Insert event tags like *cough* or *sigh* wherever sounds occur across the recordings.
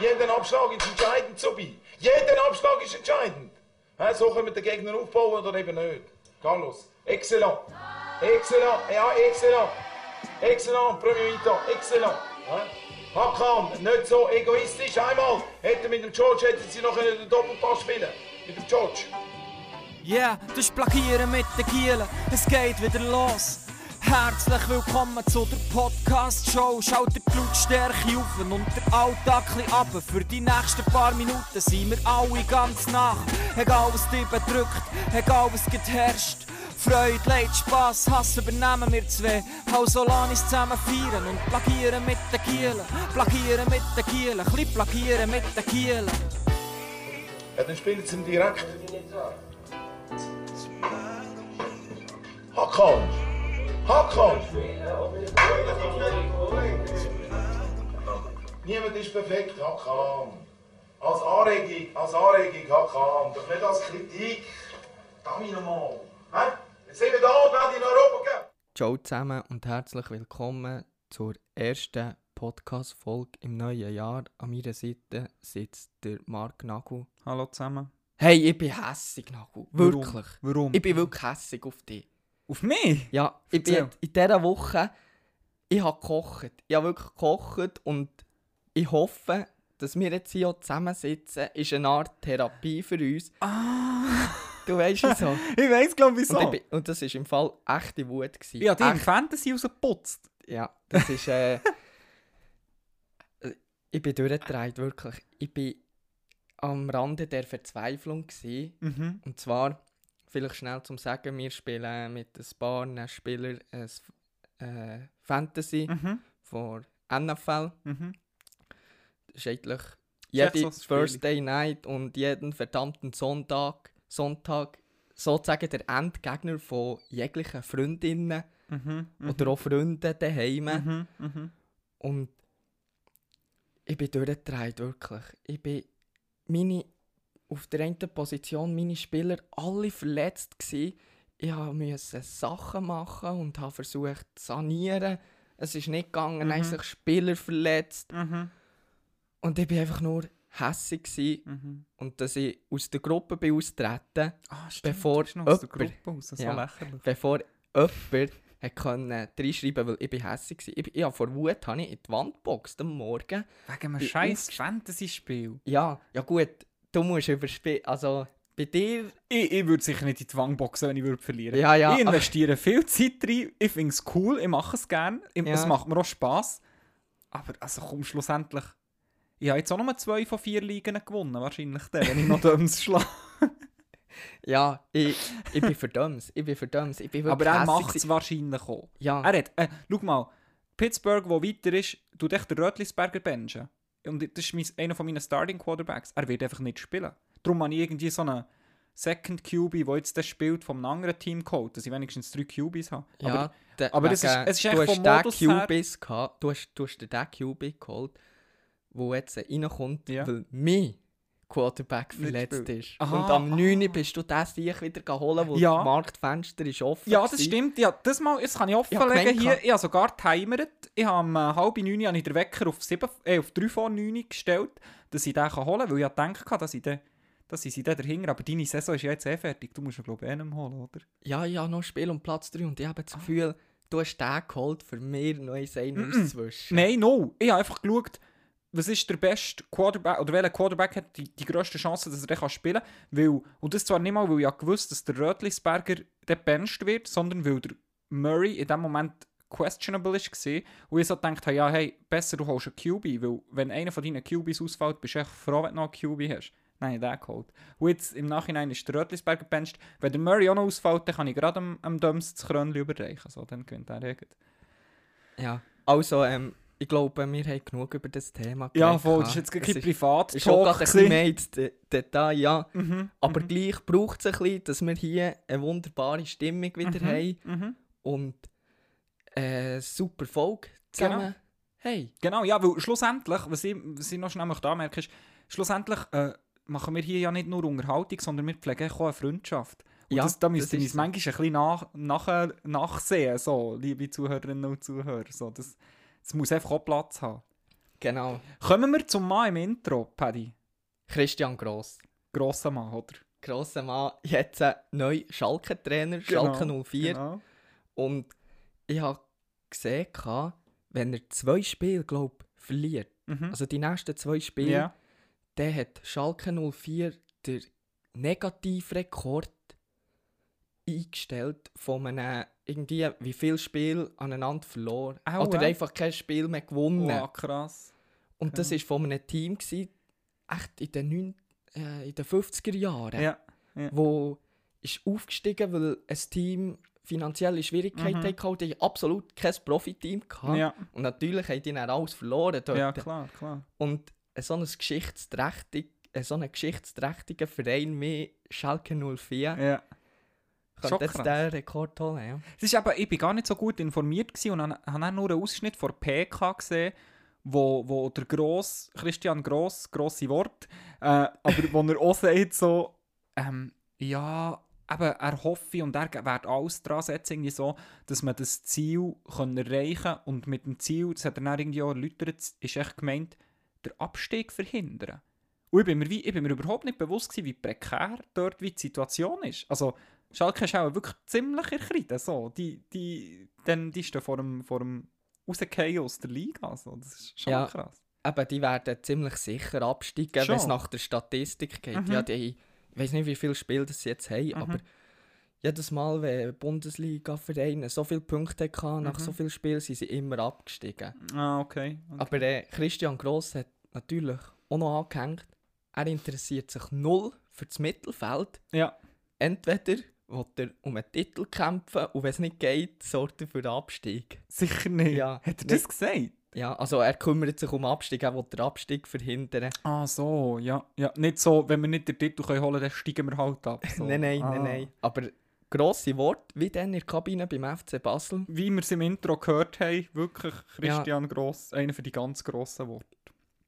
Jeder Abschlag ist entscheidend, Zubi. Jeder Abschlag ist entscheidend. So können wir den Gegner aufbauen oder eben nicht. Carlos, excellent. Excellent, ja, excellent. Excellent, Premier Vita, excellent. Hakan, nicht so egoistisch. Einmal hätte mit dem George hätten sie noch einen Doppelpass spielen Mit dem George. Yeah, das ist Plagieren mit den Kielen. Es geht wieder los. Herzlich willkommen zu der Podcast-Show. Schaut die Blutstärke auf und der Alltag ab. Für die nächsten paar Minuten sind wir alle ganz nach. Egal was dich bedrückt, egal was geherrscht. Freude, Leid, Spass, Hass übernehmen wir zwei. Lass uns zusammen feiern und plagieren mit den Kielen. Plagieren mit den Kielen, bisschen plagieren mit den Kielen. Ja, dann spielen sie direkt. Hakan! Hakan! Niemand ist perfekt, Hakan. Als Anregung, als Anregung, Hakan. Doch nicht als Kritik. Damit nochmal. Hä? Jetzt sind wir da und werden in Europa gehen. Ciao zusammen und herzlich willkommen zur ersten Podcast-Folge im neuen Jahr. An meiner Seite sitzt der Marc Nagel. Hallo zusammen. Hey, ich bin hässig, Nagel. Warum? Wirklich. Warum? Ich bin wirklich hässig auf dich. Auf mich? Ja, ich bin Erzähl. in dieser Woche, ich habe gekocht. Ich habe wirklich gekocht und ich hoffe, dass wir jetzt hier zusammensitzen, ist eine Art Therapie für uns. Ah. Du weißt wieso. *laughs* Ich weiss, glaube ich, wieso. Und, bin, das war im Fall echte Wut. Gewesen. habe die Echt Fantasy rausgeputzt. Ja, das ist. Äh, *laughs* ich bin durchgedreht, wirklich. Ich bin am Rande der Verzweiflung. Gewesen. Mhm. Und zwar, vielleicht schnell zum Sagen, wir spielen mit ein paar Spielern ein äh, Fantasy Mhm. von NFL. Mhm. Das ist eigentlich jede. Thursday Night und jeden verdammten Sonntag, Sonntag sozusagen der Endgegner von jeglichen Freundinnen Mhm. Mhm. oder auch Freunden daheim. Mhm. Mhm. Und ich bin durchgedreht, wirklich. Ich bin meine, auf der einen Position, meine Spieler alle verletzt gsi. Ich musste Sachen machen und habe versucht zu sanieren. Es ist nicht gegangen, dann haben Mhm. sich Spieler verletzt. Mhm. Und ich bin einfach nur hässig gsi. Mhm. Und dass ich aus der Gruppe bin austreten, Ah, stimmt. Bevor noch aus der jemand- Gruppe raus. So Ja. lächerlich. bevor jemand hat können reinschreiben weil ich bin hässig gsi. Ich, bin- ja, vor Wut habe ich in die Wand geboxt am Morgen. Wegen einem scheiß Fantasy-Spiel. Ja, ja gut, du musst überspielen. Also bei dir. Ich, ich würde sicher nicht in die Wange boxen, wenn ich würde verlieren Ja, ja. Ich investiere viel Zeit rein. Ich finde es cool. Ich mache es gerne. Ja. Es macht mir auch Spass. Aber also komm, schlussendlich... Ich habe jetzt auch nur zwei von vier Ligen gewonnen, wahrscheinlich dann, wenn ich noch *laughs* Döms schlage. Ja, ich, ich bin für Dums. Ich bin für Dums. Ich bin Aber er macht es wahrscheinlich auch. Ja, Er hat, äh, schau mal, Pittsburgh, wo weiter ist, tut echt der Rötlisberger benchen. Und das ist mein, einer von meinen Starting Quarterbacks. Er wird einfach nicht spielen. Darum habe ich irgendwie so einen Second QB, der jetzt das spielt, vom anderen Team geholt, dass ich wenigstens drei QBs habe. ja. Aber aber das ist- es ist du hast den QBs gehabt. Du hast, du hast den QB geholt, der jetzt reinkommt, Ja. weil mein Quarterback verletzt ist. Aha, Und am aha. 9. bist du das dich wieder geholt, wo Ja. das Marktfenster ist offen ja, das gewesen. stimmt. Ja, das, mal, das kann ich Ich offenlegen gemeint, hier. Ich habe sogar timert. Ich habe um äh, halb neun habe ich den Wecker auf, sieben, äh, auf 3 vor 9 gestellt, dass ich den kann holen kann, weil ich gedacht dass ich den dass ich sie dann dahinter, aber deine Saison ist ja jetzt eh fertig. Du musst ihn, glaube ich, eh nicht mehr holen, oder? Ja, ja, noch Spiel um Platz 3 und ich habe Ah. das Gefühl, du hast den geholt, für mir neues Ein auszwischen. Nein, no. Ich habe einfach geschaut, was ist der beste Quarterback, oder welcher Quarterback hat die, die grösste Chance, dass er den spielen kann. Weil, und das zwar nicht mal, weil ich ja gewusst dass der Rötlisberger der benched wird, sondern weil der Murray in dem Moment questionable war. Und ich so gedacht habe, ja, hey, besser du holst einen QB, weil wenn einer von deinen QBs ausfällt, bist du echt froh, wenn du noch einen QB hast. Nein, den geholt. Und jetzt im Nachhinein ist der Rötlisberger benched. Wenn der Murray auch noch ausfällt, dann kann ich gerade am, am Dums das Krönchen überreichen. So, dann gewinnt er gut. Ja, also, ähm, ich glaube, wir haben genug über das Thema Ja, geredet voll, das ist jetzt kein privat ist auch ein bisschen mehr ins Detail, ja. Mhm. Aber mhm. gleich braucht es ein bisschen, dass wir hier eine wunderbare Stimmung wieder Mhm. haben Mhm. und eine super Folge zusammen haben. Genau, ja, weil schlussendlich, was ich, was ich noch schnell möchte anmerken ist, schlussendlich äh, machen wir hier ja nicht nur Unterhaltung, sondern wir pflegen auch eine Freundschaft. Und Ja, das, da müsst ihr uns manchmal ein bisschen nach, nachher, nachsehen, so, liebe Zuhörerinnen und Zuhörer. So, das, das muss einfach auch Platz haben. Genau. Kommen wir zum Mann im Intro, Paddy. Christian Gross. Grosser Mann, oder? Grosser Mann, jetzt ein neuer Schalke-Trainer, Schalke 04. Genau. Und ich habe gesehen, wenn er zwei Spiele, glaube verliert, Mhm. also die nächsten zwei Spiele, Ja. dann hat Schalke 04 den Negativrekord eingestellt von einem, irgendwie, wie viele Spiele aneinander verloren. Aua. Oder einfach kein Spiel mehr gewonnen. Wow, krass. Und das war von einem Team, gewesen, echt in den, neun, äh, in den 50er Jahren, Ja. wo ist aufgestiegen, weil ein Team finanzielle Schwierigkeiten Mhm. hatte. Die absolut kein Profiteam. Ja. Und natürlich haben die dann alles verloren dort. ja, klar, klar. Und so ein geschichtsträchtig, äh, so ein geschichtsträchtiger Verein wie Schalke 04 Ja. Könnte jetzt den Rekord holen. Ja. Es ist eben, ich bin gar nicht so gut informiert und habe auch nur einen Ausschnitt von PK gesehen, wo, wo der Gross, Christian Gross, grosse Wort, äh, aber wo er auch sagt so, ähm, ja, eben, er hoffe und er wird alles dran setzen, irgendwie so, dass man das Ziel kann erreichen kann und mit dem Ziel, das hat er dann irgendwie auch erläutert, ist echt gemeint, der Abstieg verhindern. Und ich bin mir, wie, ich bin mir überhaupt nicht bewusst gewesen, wie prekär dort wie die Situation ist. Also, Schalke ist auch wirklich ziemlich erkrieden. So. Die, die, dann, die stehen vor dem, vor dem Rausgehen aus der Liga. Also. Das ist schon Ja. krass. Eben, die werden ziemlich sicher absteigen, wenn es nach der Statistik geht. Mhm. Ja, die, ich weiß nicht, wie viele Spiele das sie jetzt haben, Mhm. aber jedes Mal, wenn Bundesliga-Vereine so viele Punkte hatten, nach Mhm. so vielen Spielen, sind sie immer abgestiegen. Ah, okay. okay. Aber äh, Christian Gross hat natürlich auch noch angehängt, er interessiert sich null für das Mittelfeld. Ja. Entweder will er um einen Titel kämpfen und wenn es nicht geht, sorgt er für den Abstieg. Sicher nicht. Ja. Hat er das gesagt? Ja, also er kümmert sich um den Abstieg, er will den Abstieg verhindern. Ah, so. Ja. ja. Nicht so, wenn wir nicht den Titel können holen können, dann steigen wir halt ab. So. *laughs* nein, nein, ah. nein, nein. Aber grosse Worte, wie dann in der Kabine beim FC Basel. Wie wir es im Intro gehört haben, wirklich Christian Gross, einer für die ganz grossen Worte.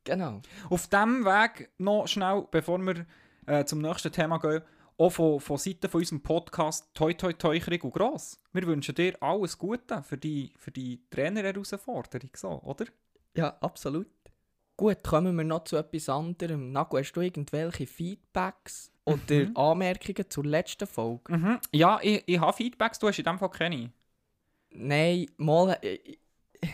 Genau. Auf diesem Weg noch schnell, bevor wir äh, zum nächsten Thema gehen, auch von, von Seiten von unserem Podcast Toi Toi Toi Krieg und Gross. Wir wünschen dir alles Gute für die, für die Trainer-Herausforderung, so, oder? Ja, absolut. Gut, kommen wir noch zu etwas anderem. Nago, hast du irgendwelche Feedbacks oder Anmerkungen zur letzten Folge? Mhm. Ja, ich, ich habe Feedbacks, du hast in dem Fall keine. Nein, mal. äh,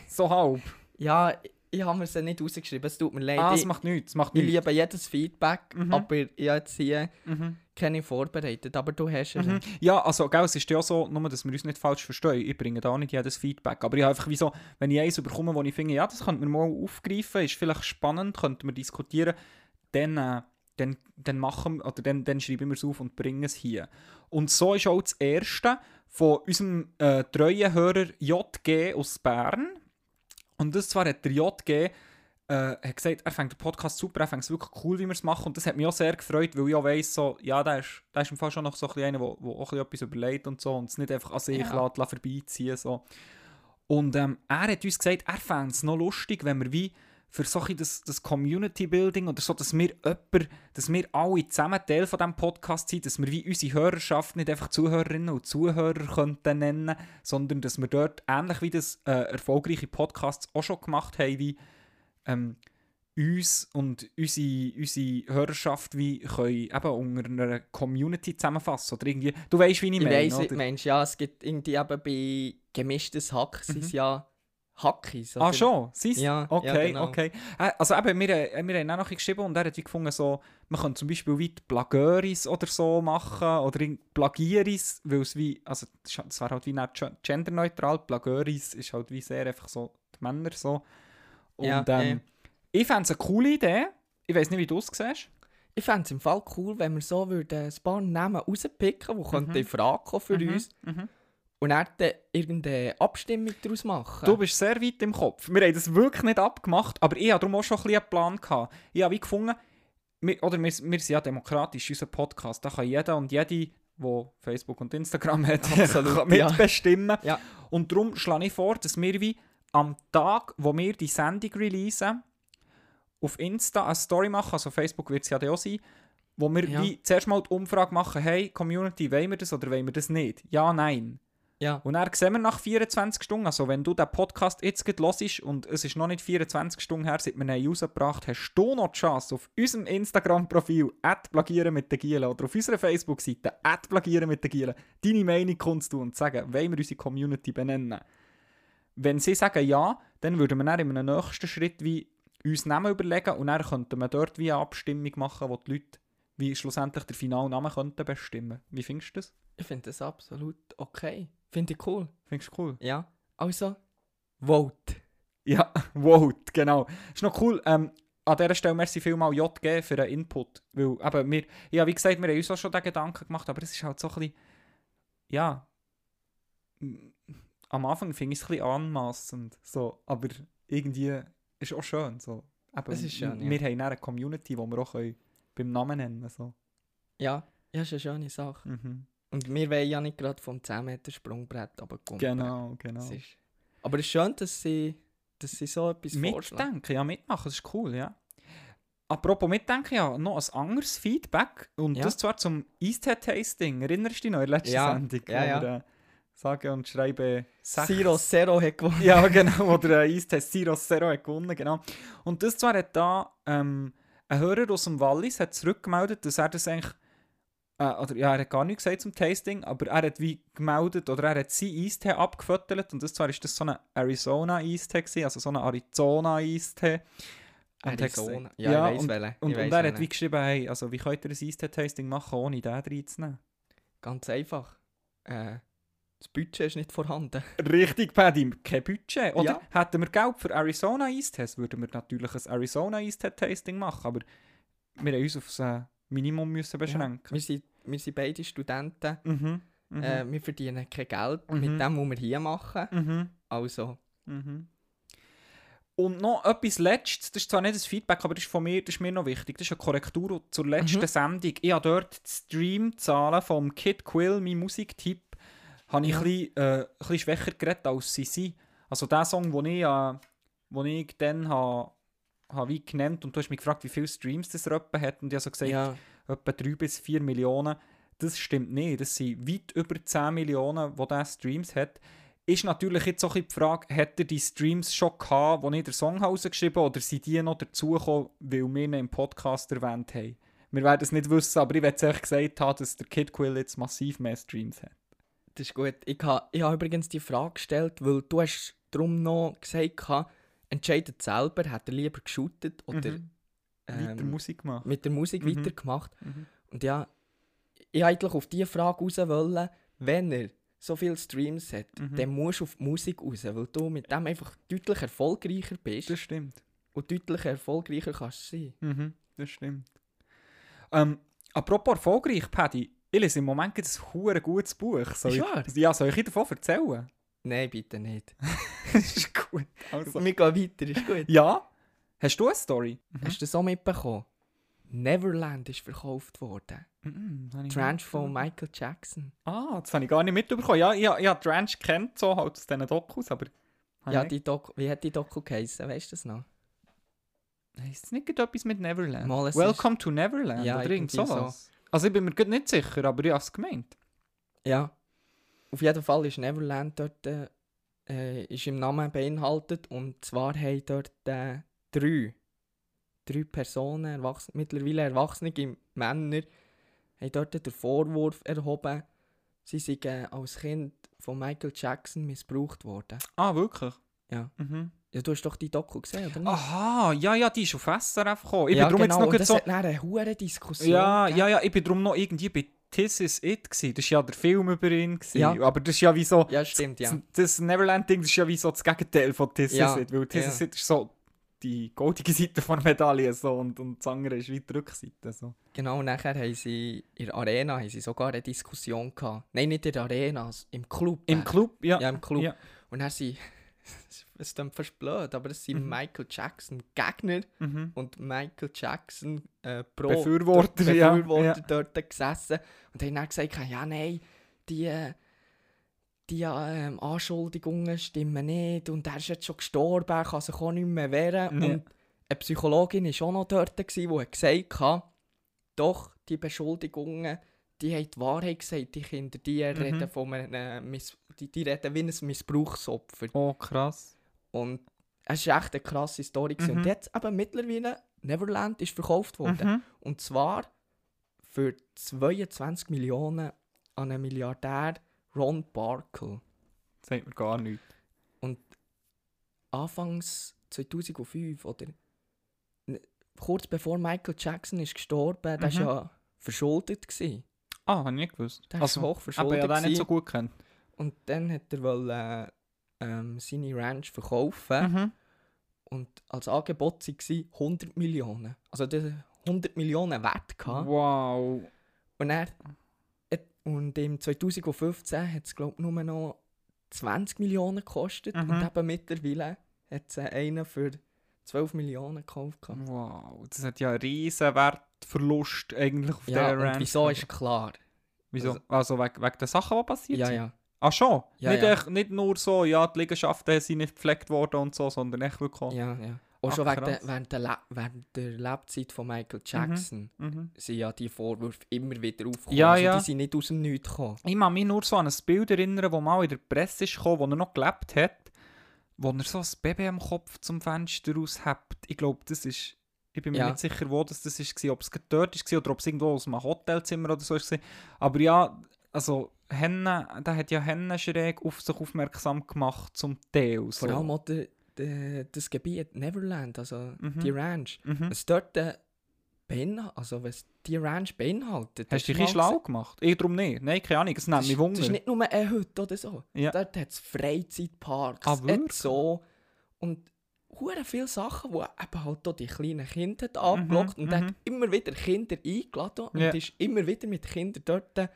So halb. Ja, ich habe mir sie nicht rausgeschrieben, es tut mir leid. Ah, es ich, macht nichts, es macht ich nichts. liebe jedes Feedback, Mhm. aber ich habe jetzt hier Mhm. Keine vorbereitet. Aber du hast ja. Mhm. Ja, also, gell, es ist ja so, nur dass wir uns nicht falsch verstehen, ich bringe da nicht jedes Feedback, aber ich habe einfach wie so, wenn ich eins bekomme, wo ich finde, ja, das könnte man mal aufgreifen, ist vielleicht spannend, könnten wir diskutieren, dann, äh, dann, dann machen oder dann, dann schreiben wir es auf und bringen es hier. Und so ist auch das erste von unserem äh, treuen Hörer JG aus Bern. Und das zwar hat der JG äh, hat gesagt, er fängt den Podcast super, er fängt es wirklich cool, wie wir es machen. Und das hat mich auch sehr gefreut, weil ich auch weiss, so, ja, der ist, der ist im Fall schon noch so ein einer, der auch ein etwas überlegt und so und es nicht einfach an sich Ja. lässt, lässt vorbeiziehen so. Und ähm, er hat uns gesagt, er fände es noch lustig, wenn wir wie für so das, das Community Building oder so, dass wir jemand, dass wir alle zusammen Teil von diesem Podcast sind, dass wir wie unsere Hörerschaft nicht einfach Zuhörerinnen und Zuhörer könnten nennen, sondern dass wir dort, ähnlich wie das äh, erfolgreiche Podcasts auch schon gemacht haben, wie ähm, uns und unsere, unsere Hörerschaft wie können eben unter einer Community zusammenfassen oder irgendwie, du weißt, wie ich, Ich meine, weiss, oder? Mensch, ja, es gibt irgendwie eben bei gemischtes Hack, sind es ja Hackis. Mhm. Ah, schon? Sie's? Ja, ja, okay, genau. okay. Äh, Also eben, wir, äh, wir haben auch noch geschrieben und er hat wie gefunden, so, man könnte zum Beispiel wie Plagöris oder so machen oder Plagieris, weil es wie, also das halt- wäre halt wie nicht genderneutral, Plagöris ist halt wie sehr einfach so die Männer so. Und Ja, ähm, ja. ich fände es eine coole Idee. Ich weiß nicht, wie du es siehst. Ich fände es im Fall cool, wenn wir so würden ein paar Namen rauspicken, die könnten in Frage kommen für uns. mhm. Und dann dann irgendeine Abstimmung daraus machen. Du bist sehr weit im Kopf. Wir haben das wirklich nicht abgemacht, aber ich hatte darum auch schon ein bisschen einen Plan. Gehabt. Ich habe wie gefunden, wir, oder wir, wir sind ja demokratisch, unser Podcast, da kann jeder und jede, der Facebook und Instagram hat, Absolut, *laughs* kann ja. mitbestimmen. Ja. Und darum schlage ich vor, dass wir wie am Tag, wo wir die Sendung releasen, auf Insta eine Story machen, also Facebook wird es ja auch sein, wo wir Ja. wie zuerst mal die Umfrage machen, hey, Community, wollen wir das oder wollen wir das nicht? Ja, nein. Ja. Und dann sehen wir nach 24 Stunden, also wenn du den Podcast jetzt hörst und es ist noch nicht 24 Stunden her, seit wir ihn rausgebracht hast du noch die Chance, auf unserem Instagram-Profil «plagieren mit der Giele» oder auf unserer Facebook-Seite «plagieren mit der Giele» deine Meinung kundzutun und sagen, wollen wir unsere Community benennen. Wenn sie sagen ja, dann würden wir dann in einem nächsten Schritt wie uns Namen überlegen und dann könnten wir dort wie eine Abstimmung machen, wo die Leute wie schlussendlich den finalen Namen könnten bestimmen. Wie findest du das? Ich finde das absolut okay. Finde ich cool. Findest du cool? Ja. Also, vote. Ja, *laughs* Vote, genau. Ist noch cool. Ähm, an dieser Stelle merci vielmal JG für den Input. Weil, eben, wir, ja, wie gesagt, wir haben uns auch schon den Gedanken gemacht, aber es ist halt so ein bisschen, ja, am Anfang finde ich es ein bisschen anmassend, so, aber irgendwie ist auch schön, so. Eben, Es ist schön, ja. Wir haben eine Community, die wir auch können beim Namen nennen so. Ja, ja, ist eine schöne Sache. Mhm. Und wir wollen ja nicht gerade vom 10 Meter Sprungbrett runterkommen. Genau, genau. Das ist, aber es ist schön, dass sie, dass sie so etwas vorschlagen. Mitdenken, ja, mitmachen, das ist cool, ja. Apropos mitdenken, ja, noch ein anderes Feedback. Und Ja. das zwar zum Easthead-Tasting. Erinnerst du dich noch in der letzten Ja, Sendung? ja, ja. wir, sagen und schreiben sechs- Zero Zero hat gewonnen. Ja, *laughs* genau, oder äh, Easthead Zero Zero hat gewonnen, genau. Und das zwar hat da ähm, ein Hörer aus dem Wallis hat zurückgemeldet, dass er das eigentlich äh, oder ja, er hat gar nichts gesagt zum Tasting, aber er hat wie gemeldet, oder er hat sein Eistee abgefüttert und das zwar ist das so ein Arizona Eistee also so ein Arizona Eistee. Und Arizona. gesagt- Ja, ich weiss und, welchen. und, und weiss er hat wie geschrieben, hey, also wie könnt ihr ein Eistee-Tasting machen, ohne den reinzunehmen? Ganz einfach. Äh, das Budget ist nicht vorhanden. Richtig, Paddy, kein Budget. Oder Ja. hätten wir Geld für Arizona Eistees, würden wir natürlich ein Arizona Eistee-Tasting machen, aber wir haben uns auf das Minimum müssen beschränken. Wir sind, wir sind beide Studenten. Mhm. Mhm. Äh, wir verdienen kein Geld Mhm. mit dem, was wir hier machen. mhm. Also, Mhm. Und noch etwas Letztes, das ist zwar nicht das Feedback, aber das ist von mir, das ist mir noch wichtig. Das ist eine Korrektur zur letzten Mhm. Sendung. Ich habe dort die Streamzahlen vom Kid Quill, mein Musiktipp, habe ich Ja. ein, bisschen, äh, ein bisschen schwächer geredet als sie sind. Also der Song, den ich, äh, den ich dann habe, habe wie genannt und du hast mich gefragt, wie viele Streams das etwa hat und ich habe so gesagt, ja. etwa 3 bis 4 Millionen. Das stimmt nicht. Das sind weit über 10 Millionen, die der Streams hat. Ist natürlich jetzt auch die Frage, hat er die Streams schon gehabt, wo ich den Song geschrieben oder sind die noch dazugekommen, weil wir ihn im Podcast erwähnt haben? Wir werden es nicht wissen, aber ich werde es euch gesagt haben, dass der Kid Quill jetzt massiv mehr Streams hat. Das ist gut. Ich habe ich ha übrigens die Frage gestellt, weil du hast darum noch gesagt, gehabt, entscheidet selber, hat er lieber geshootet oder Mhm. Ähm, Musik machen. mit der Musik Mhm. weitergemacht. Mhm. Und ja, ich wollte eigentlich auf diese Frage raus, wollen, wenn er so viele Streams hat, Mhm. dann musst du auf die Musik raus, weil du mit dem einfach deutlich erfolgreicher bist Das stimmt. und deutlich erfolgreicher kannst du sein. Mhm, das stimmt. Ähm, apropos erfolgreich, Paddy, ich lese im Moment ein hure gutes Buch. Soll Ist ich, ja, soll ich dir davon erzählen? Nein, bitte nicht. *laughs* das ist gut. Also. Wir gehen weiter, ist gut. Ja? Hast du eine Story? Hast du das auch mitbekommen? Neverland ist verkauft worden. Mhm, Tranche nicht von. Michael Jackson. Ah, das habe ich gar nicht mitbekommen. Ja, ich, ich habe Tranche kennt, so halt aus diesen Dokus, aber... Ja, die Doku, wie hat die Doku geheißen? Weißt du das noch? Heisst es nicht etwas mit Neverland? Mal, Welcome to Neverland Ja, oder irgend sowas? Also ich bin mir nicht sicher, aber ich habe es gemeint. Ja. Auf jeden Fall ist Neverland dort äh, äh, ist im Namen beinhaltet und zwar haben dort äh, drei, drei Personen, erwachs mittlerweile erwachsene Männer, haben dort den Vorwurf erhoben, sie seien äh, als Kind von Michael Jackson missbraucht worden. Ah, wirklich? Ja. Mhm. Ja, du hast doch die Doku gesehen, oder nicht? Aha, ja, ja, die ist auf SRF gekommen. Ich ja, bin darum genau, jetzt noch das so... hat eine Diskussion Ja, gegeben. ja, ja, ich bin darum noch irgendwie bei This Is It gewesen. Das war ja der Film über ihn. Gewesen. Ja. Aber das ist ja wie so... Ja, stimmt, ja. Das, Neverland-Ding ist ja wie so das Gegenteil von This Ja, Is It. Weil This ja. Is It ist so die goldige Seite von der Medaille so, und, und das andere ist wie die Rückseite. So. Genau, und nachher haben sie in der Arena haben sie sogar eine Diskussion gehabt. Nein, nicht in der Arena, im Club. Im. Club, ja. Ja, im Club. Ja. Und dann sind, es klingt fast blöd, aber es sind Mhm. Michael Jackson Gegner Mhm. und Michael Jackson äh, Pro Befürworter, dort- ja, Befürworter ja. dort gesessen und haben dann gesagt, ja nein, die, äh, die ähm, Anschuldigungen stimmen nicht und er ist jetzt schon gestorben, er kann sich auch nicht mehr wehren. Ja. Und eine Psychologin war auch noch dort, gewesen, die gesagt hat, doch, die Beschuldigungen, die haben die Wahrheit gesagt, die Kinder, die Mhm. reden von einem, äh, Miss die, die reden wie ein Missbrauchsopfer. Oh, krass. Und es war echt eine krasse Story. Mhm. Und jetzt eben mittlerweile, Neverland ist verkauft worden. Mhm. Und zwar für 22 Millionen an einen Milliardär Ron Barkel. Sagt mir gar nichts. Anfangs 2005 oder n- kurz bevor Michael Jackson ist gestorben, Mhm. war ja verschuldet. Gewesen. Ah, habe ich nicht gewusst. Der ist hoch aber verschuldet. ja, den nicht so gut kennt. Und dann hat er wollte, äh, ähm, seine Ranch verkaufen. Mhm. Und als Angebot waren 100 Millionen. Also der hat 100 Millionen wert. Gehabt. Wow. Und, er, und im 2015 hat es, glaube ich, nur noch 20 Millionen gekostet. Mhm. Und eben mittlerweile hat es einen für 12 Millionen gekauft. Wow. Das hat ja einen riesen Wertverlust eigentlich auf Ja, der und Ranch. wieso ist klar. Wieso? Also, wegen, wegen der Sachen, die passiert Ja, sind? ja. Ah, schon? Ja, nicht, ja. Echt, nicht nur so, ja, die Liegenschaften sind nicht gepflegt worden und so, sondern echt wirklich auch- ja, ja. Auch schon wegen der, während, der Le während der Lebzeit von Michael Jackson Mhm. sind ja die Vorwürfe immer wieder aufgekommen. Ja, also ja. Die sind nicht aus dem Nichts gekommen. Ich kann mich nur so an ein Bild erinnern, wo mal in der Presse ist gekommen, wo er noch gelebt hat, wo er so ein Baby am Kopf zum Fenster raushebt. Ich glaube, das ist... Ich bin mir Ja. nicht sicher, wo das, das ist, ob es dort war oder ob es irgendwo aus einem Hotelzimmer oder so war. Aber ja, also Henne, der hat ja Hennen schräg auf sich aufmerksam gemacht zum Teil. So. Vor allem auch der, der, das Gebiet Neverland, also Mhm. die Ranch. Mhm. Was dort äh, beinhaltet, also was die Ranch beinhaltet. Hast du dich schlau gemacht? Ich darum nicht. Nein, keine Ahnung, es nimmt mich ist- das ist Wunder. nicht nur eine Hütte oder so. Ja. Dort hat es Freizeitparks, Ah? Zoo und hure viele Sachen, die eben halt auch die kleinen Kinder hat angelockt und er mhm. hat immer wieder Kinder eingeladen und Ja. ist immer wieder mit Kindern dort äh,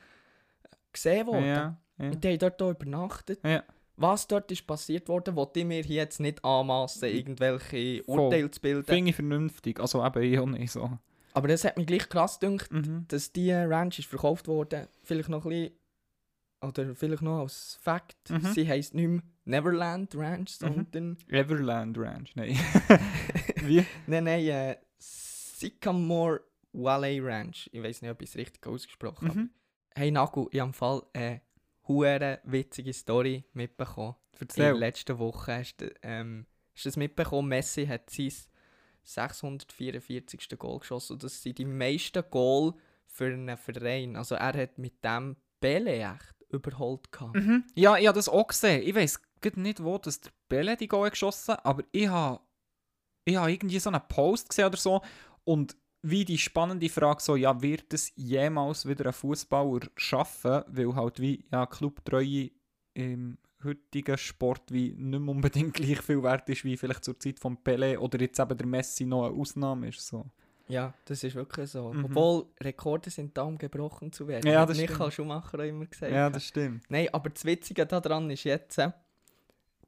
gesehen worden. Ja, ja. Und die haben dort auch übernachtet. Ja. Was dort ist passiert worden, wollte ich mir hier jetzt nicht anmassen, irgendwelche Voll. Urteile zu bilden. Finde ich vernünftig. Also eben ich auch nicht so. Aber das hat mich gleich krass gedacht, Mhm. dass die Ranch ist verkauft wurde. Vielleicht noch ein bisschen, oder vielleicht noch als Fakt, Mhm. sie heisst nicht mehr Neverland Ranch, sondern, Everland Ranch, nein. *laughs* Wie? nein, nein, äh, Sycamore Valley Ranch. Ich weiß nicht, ob ich es richtig ausgesprochen habe. Hey Nagu, ich habe im Fall eine hure witzige Story mitbekommen. In der Erzähl. letzten Woche hast du ähm, hast du das mitbekommen, Messi hat sein 644. Goal geschossen und das sind die meisten Goal für einen Verein. Also er hat mit dem Pele echt überholt gehabt. Mhm. Ja, ich habe das auch gesehen. Ich weiß nicht, wo das der Belle die Goal geschossen hat, aber ich habe ich habe irgendwie so einen Post gesehen oder so und wie die spannende Frage so, ja, wird es jemals wieder ein Fußballer schaffen, weil halt wie ja, Clubtreue im heutigen Sport wie nicht mehr unbedingt *laughs* gleich viel wert ist, wie vielleicht zur Zeit von Pele oder jetzt eben der Messi noch eine Ausnahme ist. So. Ja, das ist wirklich so. Mhm. Obwohl Rekorde sind da, um gebrochen zu werden. Ja, das Michael stimmt. Schumacher immer gesagt. Ja, das stimmt. Nein, aber das Witzige daran ist jetzt,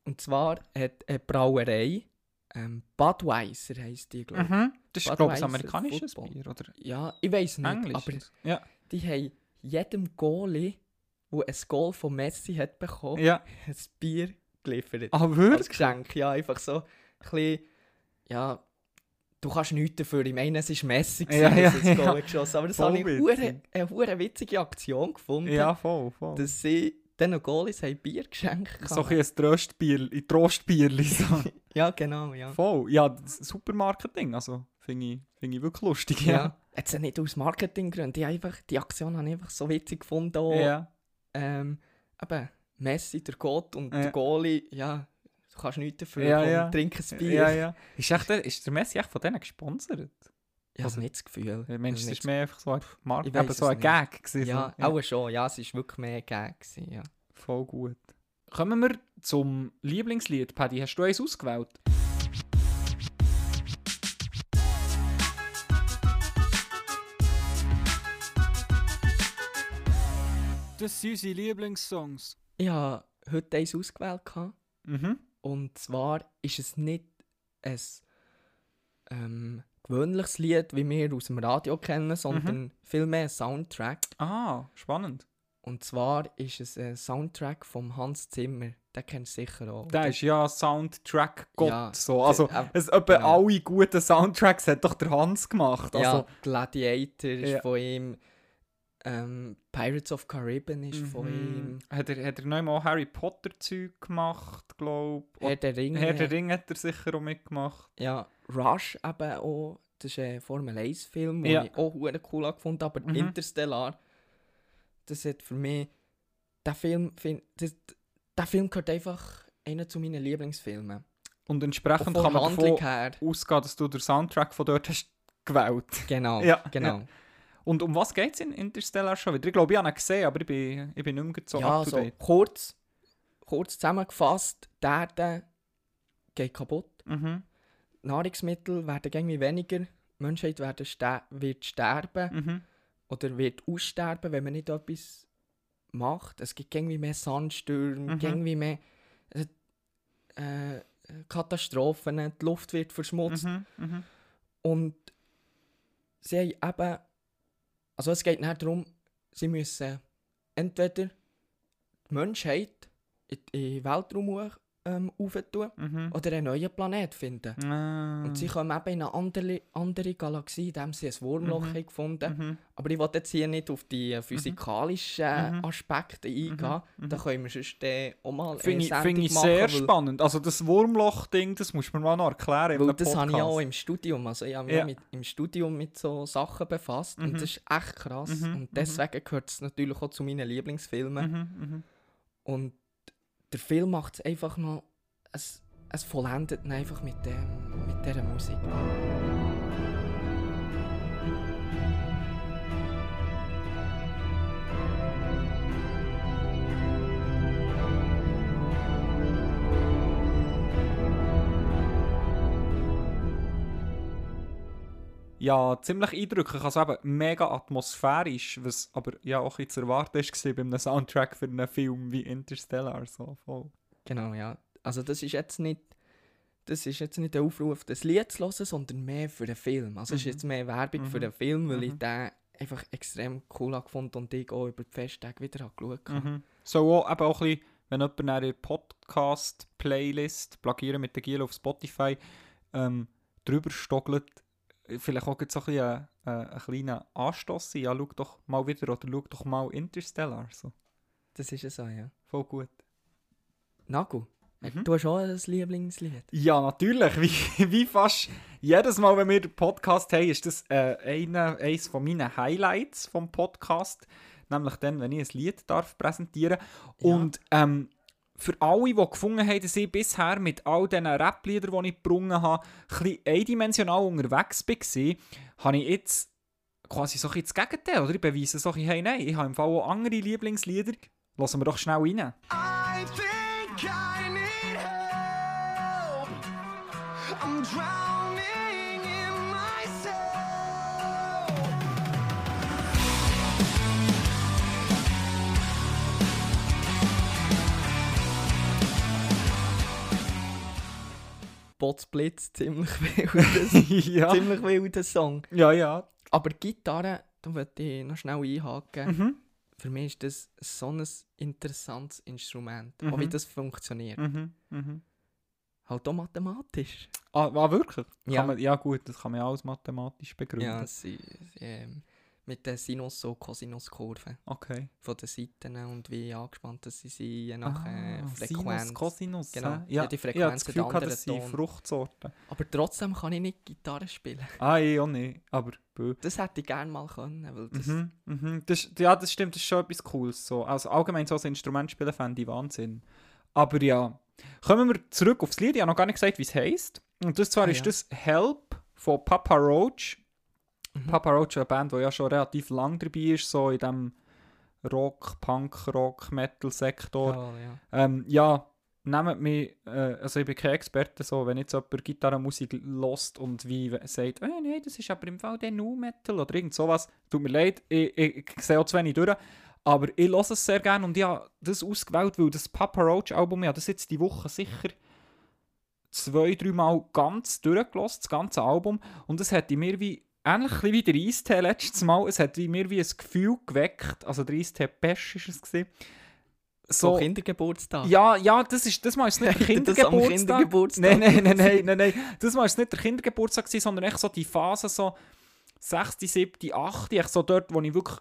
und zwar hat eine Brauerei, ähm, Budweiser heisst die, glaube ich. Mhm. Das ist, glaube ich, ein amerikanisches Football. Bier, oder? Ja, ich weiß nicht, Englisch? aber ja. die haben jedem Goalie, der ein Goal von Messi hat bekommen, ja. ein Bier geliefert. Ah, Als wirklich? Geschenk, ja, einfach so ein bisschen, ja, du kannst nichts dafür. Ich meine, es war Messi, gewesen, Ja, ja, das Goal ja. geschossen aber das Voll habe ich hure- eine hure witzige Aktion gefunden, Ja, voll, voll. dass sie diesen Goalies haben Bier geschenkt so ein Trostbier, Trostbierli. So. *laughs* Ja, genau, ja. voll. Ja, super Marketing. Also, finde ich, find ich wirklich lustig. Ja. Ja. Jetzt nicht aus Marketinggründen. Ich einfach, die Aktion habe ich einfach so witzig gefunden. Auch, Ja. ähm, eben, Messi, der Gott und Ja. der Goalie, ja, du kannst nichts dafür. Ja, ja. Trink ein Bier. Ja, ja. Ist, echt, der- ist der Messi echt von denen gesponsert? Ich habe nicht das Gefühl. Also es ist mehr einfach so ein, Mark Ich eben so ein. Gag. Gewesen, Ja, so. auch schon. Ja, es war wirklich mehr Gag. Gewesen, ja. Voll gut. Kommen wir zum Lieblingslied. Paddy, hast du eins ausgewählt? Das sind unsere Lieblingssongs. Ich habe heute eins ausgewählt. Mhm. Und zwar ist es nicht ein ähm, gewöhnliches Lied, wie wir aus dem Radio kennen, sondern vielmehr ein Soundtrack. Ah, spannend. Und zwar ist es ein Soundtrack von Hans Zimmer. Den kennst du sicher auch. Der ist ja Soundtrack-Gott. Ja, so. Also, äh, es, etwa genau. alle guten Soundtracks hat doch der Hans gemacht. Also, ja, Gladiator ist Ja. von ihm. Ähm, Pirates of Caribbean ist von ihm. Mhm. Hat er, hat er noch mal Harry Potter Zeug gemacht, glaube ich? Herr der Ringe. Herr der Ring hat er sicher auch mitgemacht. Ja, Rush eben auch. Das ist ein Formel 1 Film, den Ja. ich auch cool gefunden aber Mhm. Interstellar, das hat für mich, der Film, das, der Film gehört einfach einer zu meinen Lieblingsfilmen. Und entsprechend kann man davon her. ausgehen, dass du den Soundtrack von dort hast gewählt. Genau, *laughs* Ja, genau. Und um was geht es in Interstellar schon wieder? Ich glaube, ich habe ihn gesehen, aber ich bin, ich bin nicht mehr so Ja, up to so date. kurz, kurz zusammengefasst, die Erde geht kaputt. Mhm. Nahrungsmittel werden irgendwie weniger. Die Menschheit werden ster wird sterben Mhm. oder wird aussterben, wenn man nicht etwas macht. Es gibt irgendwie mehr Sandstürme, Mhm. irgendwie mehr äh, äh, Katastrophen, die Luft wird verschmutzt. Mhm. Mhm. Und sie haben eben, also es geht nicht darum, sie müssen entweder die Menschheit in den Weltraum hoch, ähm, aufentun Mhm. oder einen neuen Planet finden. Ah. Und sie kommen eben in eine andere, andere Galaxie, indem sie ein Wurmloch Mhm. gefunden Mhm. Aber ich will jetzt hier nicht auf die äh, physikalischen Mhm. Aspekte eingehen. Mhm. Da können wir sonst äh, auch mal Finde ich, find ich machen, sehr spannend. Also das Wurmloch-Ding, das muss man mal noch erklären. in Weil das habe ich auch im Studium. Also ich habe mich Ja. mit, im Studium mit so Sachen befasst Mhm. und das ist echt krass. Mhm, Und deswegen gehört es natürlich auch zu meinen Lieblingsfilmen. Mhm. Mhm. Und der Film macht es einfach noch... Es, es vollendet einfach mit, dem, mit dieser Musik. Ja, ziemlich eindrücklich. Also eben mega atmosphärisch, was aber ja auch ein zu erwarten *laughs* war bei einem Soundtrack für einen Film wie Interstellar. So, voll. Genau, ja. Also das ist jetzt nicht... Das ist jetzt nicht der Aufruf, das Lied zu hören, sondern mehr für den Film. Also es ist Mhm. jetzt mehr Werbung für Mhm. den Film, weil ich Mhm. den einfach extrem cool gefunden und ich auch über die Festtage wieder habe geschaut habe. Mhm. So auch, eben auch ein bisschen, wenn jemand in der Podcast-Playlist Plagieren mit der Giel auf Spotify ähm, drüber stockelt, vielleicht auch so ein bisschen ein, ein, ein kleiner Anstoss sein. Ja, schau doch mal wieder oder schau doch mal Interstellar. So. Das ist es so, ja. Voll gut. Nago, Mhm. du hast auch ein Lieblingslied. Ja, natürlich. Wie, *laughs* wie fast jedes Mal, wenn wir den Podcast haben, ist das äh, eine, eines von meinen Highlights vom Podcast. Nämlich dann, wenn ich ein Lied darf präsentieren Ja. Und ähm, für alle, die gefunden haben, dass ich bisher mit all diesen Rap-Liedern, die ich gebrungen habe, ein eindimensional unterwegs war, habe ich jetzt quasi so ein das Gegenteil. Oder ich beweise so ein hey, nein, ich habe im Fall auch andere Lieblingslieder. Lassen wir doch schnell rein. I think I need help. I'm Botsblitz, ziemlich wildes, *laughs* ja. ziemlich wilder Song. ja, ja. Aber die Gitarre, da möchte ich noch schnell einhaken. Mhm. Für mich ist das so ein interessantes Instrument. Mhm. Auch wie das funktioniert. Mhm. Mhm. Halt auch mathematisch. Ah, ah wirklich? Ja. Man, ja gut, das kann man ja alles mathematisch begründen. Ja, sie, ähm, mit den Sinus- und Cosinuskurven Okay. von den Seiten und wie angespannt dass sie sind, nach äh, Ah, Frequenz. Sinus, Cosinus. Genau. Ja, Ja, die Frequenz das der Gefühl, anderen. Fruchtsorten. Aber trotzdem kann ich nicht Gitarre spielen. Ah, ich auch nicht. Aber. Das hätte ich gerne mal können, weil das... Mhm, mhm. Das, ja, das stimmt, das ist schon etwas Cooles. So. Also allgemein so ein Instrument spielen fände ich Wahnsinn. Aber ja, kommen wir zurück aufs Lied. Ich habe noch gar nicht gesagt, wie es heisst. Und das zwar Ah, ist ja. das Help von Papa Roach. Mhm. Papa Roach ist eine Band, die ja schon relativ lang dabei ist, so in dem Rock, Punk, Rock, Metal-Sektor. Ja, ja. Ähm, ja, nehmt mich, äh, also ich bin kein Experte, so, wenn jetzt jemand Gitarrenmusik lost und wie sagt, oh, nein, das ist aber im Fall der Nu Metal oder irgend sowas, tut mir leid, ich, ich, ich sehe auch zu wenig durch, aber ich höre es sehr gerne und ich habe das ausgewählt, weil das Papa Roach Album, habe das jetzt die Woche sicher zwei, drei Mal ganz durchgelassen, das ganze Album, und hat in mir wie ähnlich wie der Eistee letztes Mal, es hat in mir wie ein Gefühl geweckt, also der Eistee Pesch ist es gewesen, So so, Kindergeburtstag. ja, ja, das ist, das mal ist nicht der *laughs* Kindergeburtstag. Kindergeburtstag Nein, nein, nein, nein, nein, nein. Das war nicht der Kindergeburtstag, sondern echt so die Phase so 6., 7., 8., echt so dort, wo ich wirklich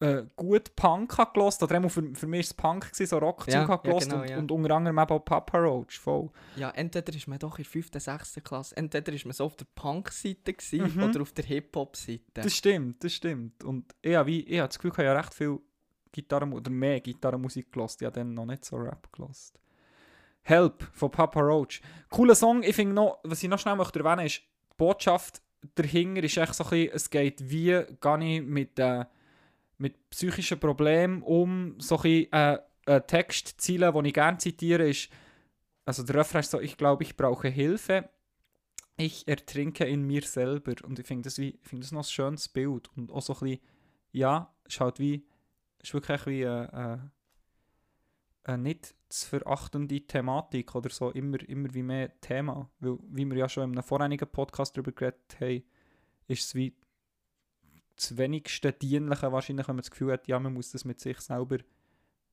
äh, gut Punk gehört, oder für, für mich war es Punk, gewesen, so Rockzeug Ja, habe ja, genau, und, ja. und unter anderem eben auch Papa Roach, voll. Ja, entweder ist man doch in der 5., 6. Klasse, entweder ist man so auf der Punk-Seite Mhm. oder auf der Hip-Hop-Seite. Das stimmt, das stimmt. Und ich habe wie- ich habe das Gefühl, ich habe ja recht viel Gitarren oder mehr Gitarrenmusik gehört. Ich habe dann noch nicht so Rap gehört. Help von Papa Roach. Cooler Song. Ich finde noch, was ich noch schnell möchte erwähnen ist, die Botschaft dahinter ist echt so ein bisschen, es geht wie, gehe ich mit, äh, mit psychischen Problemen um. So ein äh, ein Textziele, die ich gerne zitiere, ist, also der Refrain ist so, ich glaube, ich brauche Hilfe ich ertrinke in mir selber. Und ich finde das, finde das noch ein schönes Bild. Und auch so ein bisschen, ja, ist halt wie, ist wirklich wie eine, eine nicht zu verachtende Thematik oder so, immer, immer wie mehr Thema. Weil, wie wir ja schon in einem vorherigen Podcast darüber geredet haben, ist es wie das wenigste Dienliche wahrscheinlich, wenn man das Gefühl hat, ja, man muss das mit sich selber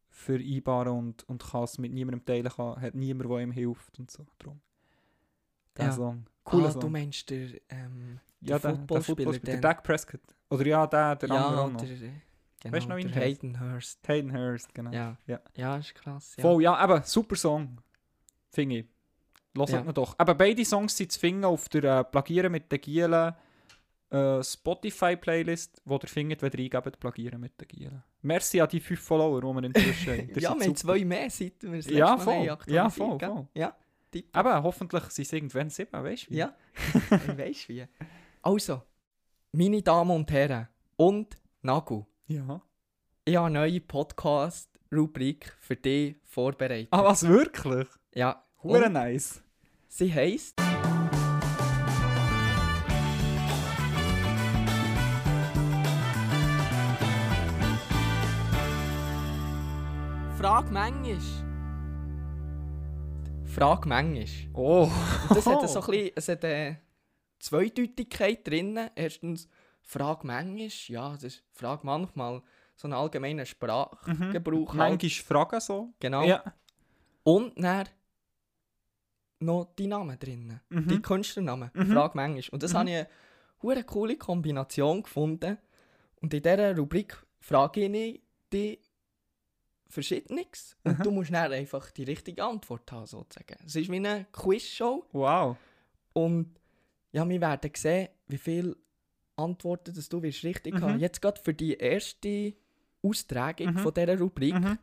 vereinbaren und, und kann es mit niemandem teilen, kann, hat niemand, der ihm hilft und so. Drum. Der Ja. Song. Cooler ah, Song. du meinst der, ähm, Ja, der, der Footballspieler, der Dak Prescott. Oder ja, der, der andere ja, auch noch. der, äh, genau, Weißt du noch, der er? Hayden Hurst. Hayden Hurst, genau. Ja. Ja. ja, ist krass. Ja. Voll, ja, eben, super Song. Finde ich. Hört Ja. doch. Aber beide Songs sind zu finden auf der äh, Plagieren mit den Gielen äh, Spotify-Playlist, wo ihr findet, wenn ihr eingebt, Plagieren mit den Gielen. Merci an die fünf Follower, die wir inzwischen *laughs* haben. Ja, wir haben zwei mehr, seit wir das letzte Ja, voll. Ja, voll, voll. Ja, tipp. Eben, hoffentlich sind es irgendwann sieben, weißt du? wie? Ja, *laughs* ich weiss wie. Also, meine Damen und Herren und Nagu, Ja. ich habe eine neue Podcast-Rubrik für dich vorbereitet. Ah, was, wirklich? Ja, Hure nice. sie heisst... Frag manchmal. Frag manchmal. Oh. Und das hat *laughs* so ein bisschen, es hat eine Zweideutigkeit drin. Erstens, frag manchmal, ja, das ist frag manchmal so einen allgemeinen Sprachgebrauch. halt. Manchmal Fragen so. Genau. Ja. Und dann noch die Namen drin. Mhm. Die Künstlernamen. Mhm. Frag manchmal. Und das Mhm. habe ich eine coole Kombination gefunden. Und in dieser Rubrik frage ich dich Verschiedenes. Und du musst dann einfach die richtige Antwort haben, sozusagen. Es ist wie eine Quizshow. Wow. Und ja, wir werden sehen, wie viele Antworten dass du wirst richtig Mhm. haben. Jetzt gerade für die erste Austragung Mhm. von dieser Rubrik Mhm.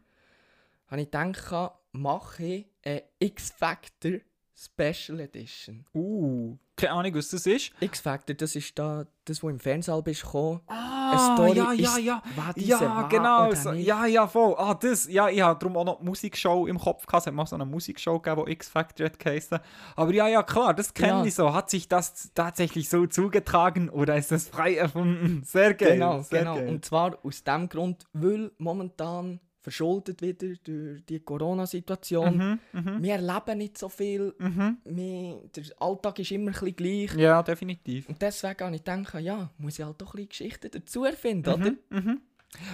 habe ich gedacht, mache ich eine X-Factor Special Edition. Uh, keine Ahnung, was das ist. X-Factor, das ist da, das, wo im Fernsehen bist gekommen. Ah, ja, ja, ja. Ja, genau. So, ja, ja, voll. Ah, das. Ja, ich habe darum auch noch die Musikshow im Kopf gehabt. Es hat mal so eine Musikshow gegeben, die X-Factor hat geheißen. Aber ja, ja, klar, das kenne Ja. ich so. Hat sich das tatsächlich so zugetragen oder ist das frei erfunden? Sehr geil. Genau, sehr genau. Geil. Und zwar aus dem Grund, weil momentan verschuldet wieder durch die Corona-Situation. mhm, mhm, Wir erleben nicht so viel. mhm. Wir, der Alltag ist immer ein bisschen gleich. Ja, definitiv. Und deswegen habe ich gedacht, ja, muss ich halt doch ein bisschen Geschichten dazu erfinden, oder? Mhm, mhm.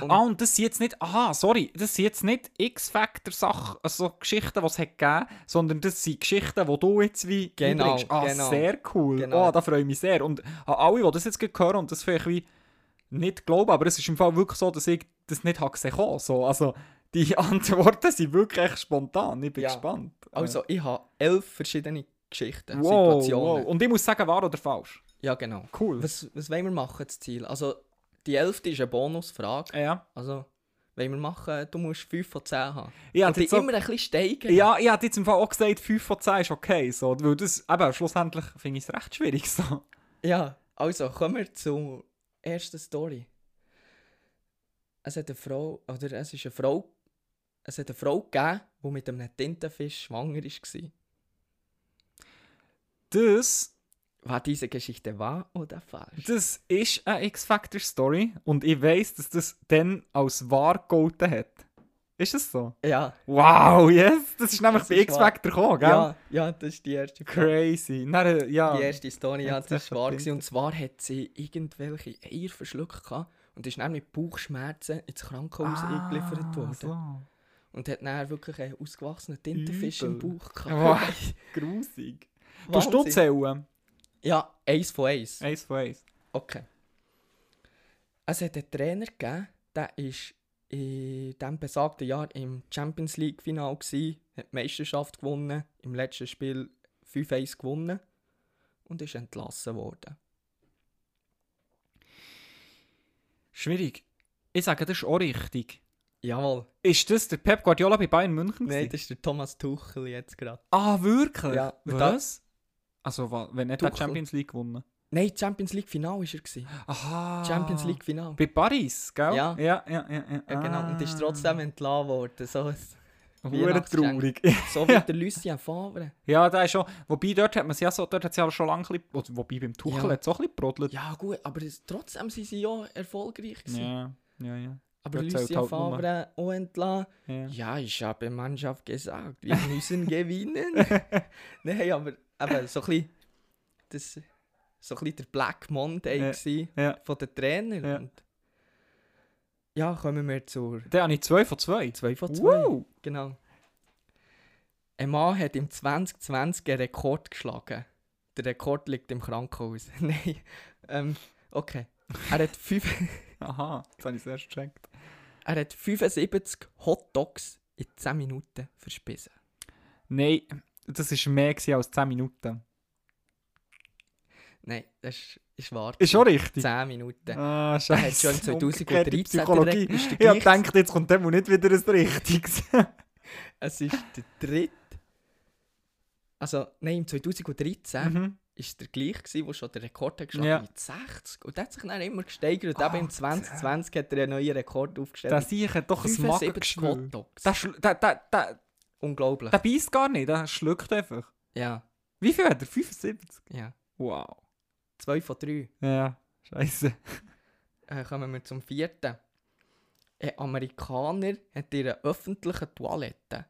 Und- ah, und das sind jetzt nicht, aha, sorry, das sind jetzt nicht X-Factor-Sachen, also Geschichten, die es hat gegeben, sondern das sind Geschichten, die du jetzt wie Genau. Ah, genau. sehr cool. Genau. Oh, da freue ich mich sehr. Und an alle, die das jetzt hören und das vielleicht wie nicht glauben, aber es ist im Fall wirklich so, dass ich das nicht habe gesehen habe. So, also, die *laughs* Antworten sind wirklich echt spontan. Ich bin Ja. gespannt. Also, ich habe elf verschiedene Geschichten, wow, Situationen. wow. Und ich muss sagen, wahr oder falsch. Ja, genau. Cool. Was, was wollen wir machen, das Ziel? Also, die elfte ist eine Bonusfrage. Ja. Also, wollen wir machen, du musst 5 von 10 haben. Ich Und so- immer ein bisschen steigern. Ja, ich hätte jetzt im Fall auch gesagt, 5 von 10 ist okay. So, weil das, eben, schlussendlich finde ich es recht schwierig. So. Ja, also kommen wir zur ersten Story. Es hat eine Frau, oder es ist eine Frau, es hat eine Frau gegeben, die mit einem Tintenfisch schwanger war. Das, War diese Geschichte wahr oder falsch? das ist eine X-Factor-Story und ich weiss, dass das dann als wahr gegolten hat. Ist das so? Ja, Wow, yes! Das ist nämlich Das bei ist X-Factor gekommen, gell? ja, ja, das ist die erste. Crazy. Dann, äh, ja. Die erste Story, ja, das war wahr. gewesen. Und zwar hat sie irgendwelche Eier verschluckt gehabt und ist dann mit Bauchschmerzen ins Krankenhaus Ah, eingeliefert worden. so. Und hat dann wirklich einen ausgewachsenen Tintenfisch im Übel. Bauch Wow. gehabt. *laughs* Grusig. Tust du zählen? Ja, eins von eins. Eins von eins. Okay. Es hat einen Trainer gegeben, der war in diesem besagten Jahr im Champions League-Final, gsi, hat die Meisterschaft gewonnen, im letzten Spiel 5-1 gewonnen und ist entlassen worden. Schwierig. Ich sage, das ist auch richtig. Jawohl. Ist das der Pep Guardiola bei Bayern München? Nein, gewesen? das ist der Thomas Tuchel jetzt gerade. Ah, wirklich? Ja, Was? Also, wa- wenn nicht, hat Tuchel. Champions League gewonnen. Nein, Champions League-Final war er. Aha. Champions League-Final. Bei Paris, gell? Ja. Ja, ja, ja. ja. Ja, genau. Und ist Ah. trotzdem entlassen worden. So, Hure traurig. *laughs* so wie *laughs* der Lucien Favre. ja, da ist schon. Wobei dort hat man es ja so, dort hat es ja schon lange ein bisschen, oder wobei beim Tuchel Ja. hat es auch ein bisschen brodelt. Ja, gut, aber es, trotzdem sind sie ja erfolgreich. Gewesen. ja, ja. ja. Aber dort Lucien halt nur. Favre auch entlassen. ja. Ja, ich habe der Mannschaft gesagt, wir müssen *laughs* gewinnen. Nein, aber eben so ein bisschen, das, so ein bisschen der Black Monday Ja, ja. von den Trainern. Ja. Und ja, kommen wir zur Da habe ich 2 von 2. 2 von 2. Wow. Genau. Ein Mann hat im 2020 einen Rekord geschlagen. Der Rekord liegt im Krankenhaus. *laughs* Nein. Ähm, okay. Er hat, fünf, *laughs* Aha, das habe ich erst gecheckt. er hat 75 Hot Dogs in 10 Minuten verspissen. Nein, das war mehr als 10 Minuten. Nein, das ist, ist wahr. Ist schon richtig. 10 Minuten. Ah, Er hat schon scheiße. im 2013 Umgekehrte Psychologie. der- ist der Ich habe gedacht, jetzt kommt dem nicht wieder ein Richtiges. *laughs* Es ist der dritte. Also, nein, im 2013 mhm. ist der gleich gewesen, der schon den Rekord hat geschlagen Ja. mit 60. Und der hat sich dann immer gesteigert. Ah, Eben im 2020 hat er einen neuen Rekord aufgestellt. Der Sieg hat doch ein 75 Magengeschwür. Hotdogs. Der, schl- der, der, der, Unglaublich. der beißt gar nicht, der schluckt einfach. Ja, Wie viel hat er? 75? ja. Wow. Zwei von drei. Ja, scheiße. Äh, kommen wir zum vierten. Ein Amerikaner hat in einer öffentlichen Toilette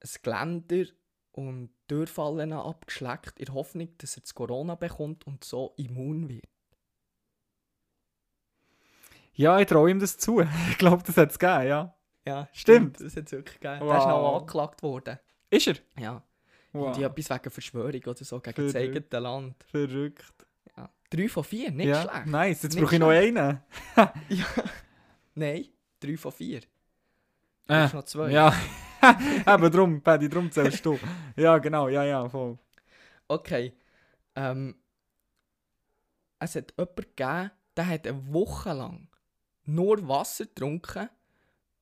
ein Geländer und Türfallen abgeschleckt, in der Hoffnung, dass er das Corona bekommt und so immun wird. Ja, ich traue ihm das zu. *laughs* Ich glaube, das hat es gegeben, ja. Ja, Stimmt. Das hat es wirklich gegeben. Der ist noch Wow. angeklagt worden. Ist er? Ja. Wow. Die etwas wegen Verschwörung oder so gegen das Verrückt. eigene Land. Verrückt. Ja. Drei von vier, nicht ja. schlecht. Nice, jetzt Nicht brauche ich noch einen. *laughs* Ja. Nein, drei von vier. Du Äh, noch zwei. Ja. *laughs* Eben drum, Paddy, drum zählst du. Ja, genau, ja, ja, voll. Okay. Ähm, es hat jemanden gegeben, der hat eine Woche lang nur Wasser getrunken,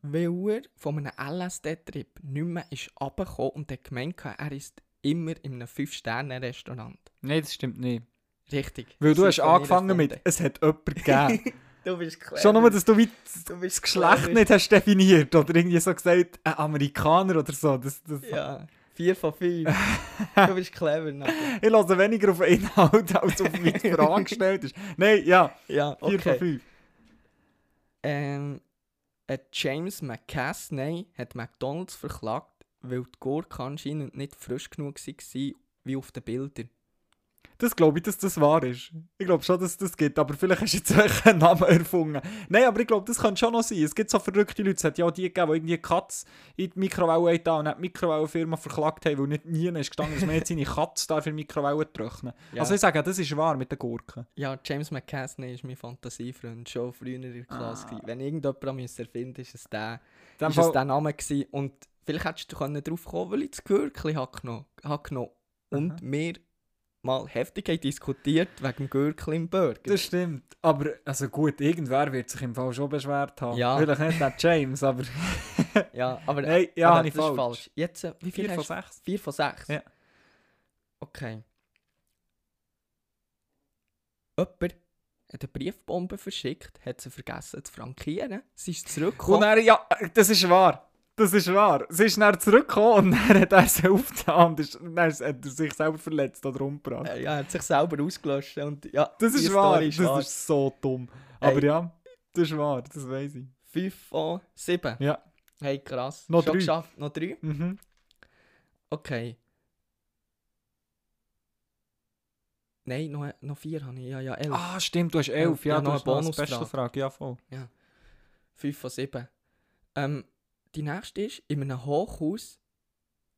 weil er von einem LSD-Trip nicht mehr ist runtergekommen und hat gemeint, er ist immer in einem 5-Sterne-Restaurant. Nein, das stimmt nicht. Richtig. Weil du Das hast von mir angefangen mit, es hat jemanden gegeben. *laughs* Du bist clever. Schon nur, dass du wie Du das Geschlecht clever. nicht hast definiert oder irgendwie so gesagt, ein Amerikaner oder so. Das, das, Ja, vier von fünf. du bist clever. Nachher. *laughs* Ich lasse weniger auf den Inhalt, als auf wie die Frage *laughs* gestellt ist. Nein, ja, Ja, 4 von okay. 5. Ähm, James McCaskey hat McDonalds verklagt, weil die Gurke anscheinend nicht frisch genug war wie auf den Bildern. Das glaube ich, dass das wahr ist. Ich glaube schon, dass das gibt, aber vielleicht hast du jetzt *laughs* einen Namen erfunden. Nein, aber ich glaube, das könnte schon noch sein. Es gibt so verrückte Leute, es hat ja auch die gegeben, die irgendwie eine Katze in die Mikrowelle da und die Mikrowellenfirma verklagt haben, weil nicht nie ist gestanden, dass man jetzt seine Katze darf in die Mikrowelle trocknen. *laughs* Ja. Also ich sage, das ist wahr mit den Gurken. Ja, James McCaskey ist mein Fantasiefreund, schon früher in der Klasse. Ah. Wenn irgendjemand erfinden ist es der. Ist es der Name gewesen. Und vielleicht hättest du drauf kommen weil ich das Gürkli habe genommen, habe. Und wir mal heftig haben diskutiert wegen dem Gürkli im Burger. Das stimmt. Aber also gut, irgendwer wird sich im Fall schon beschwert haben. Ja. Vielleicht nicht der James, aber *laughs* ja, aber, Hey, ja, aber das ist falsch. Jetzt, äh, wie viel 4 von hast du? 6. 4 von 6? Ja. Okay. Jemand hat eine Briefbombe verschickt, hat sie vergessen zu frankieren. Sie ist Und zurückgekommen. er, ja, das ist wahr. Das ist wahr. Sie ist dann zurückgekommen und *laughs* dann hat er sie aufgetan und ist, dann hat er sich selber verletzt oder umgebracht. Äh, ja, er hat sich selber ausgelöscht. Und, ja, Das ist wahr. Story Das wahr. ist so dumm. Aber Hey. ja, das ist wahr. Das weiß ich. 5 von 7. Ja. Hey, krass. Noch Schon drei. geschafft. Noch 3? Mhm. Okay. Nein, noch, noch 4 habe ich. Ja, ja, 11. Ah, stimmt, du hast 11. Ja, Ja, du noch eine Bonusfrage. Special-Frage. Ja, voll. 5 von 7. Ähm, die nächste ist, in einem Hochhaus,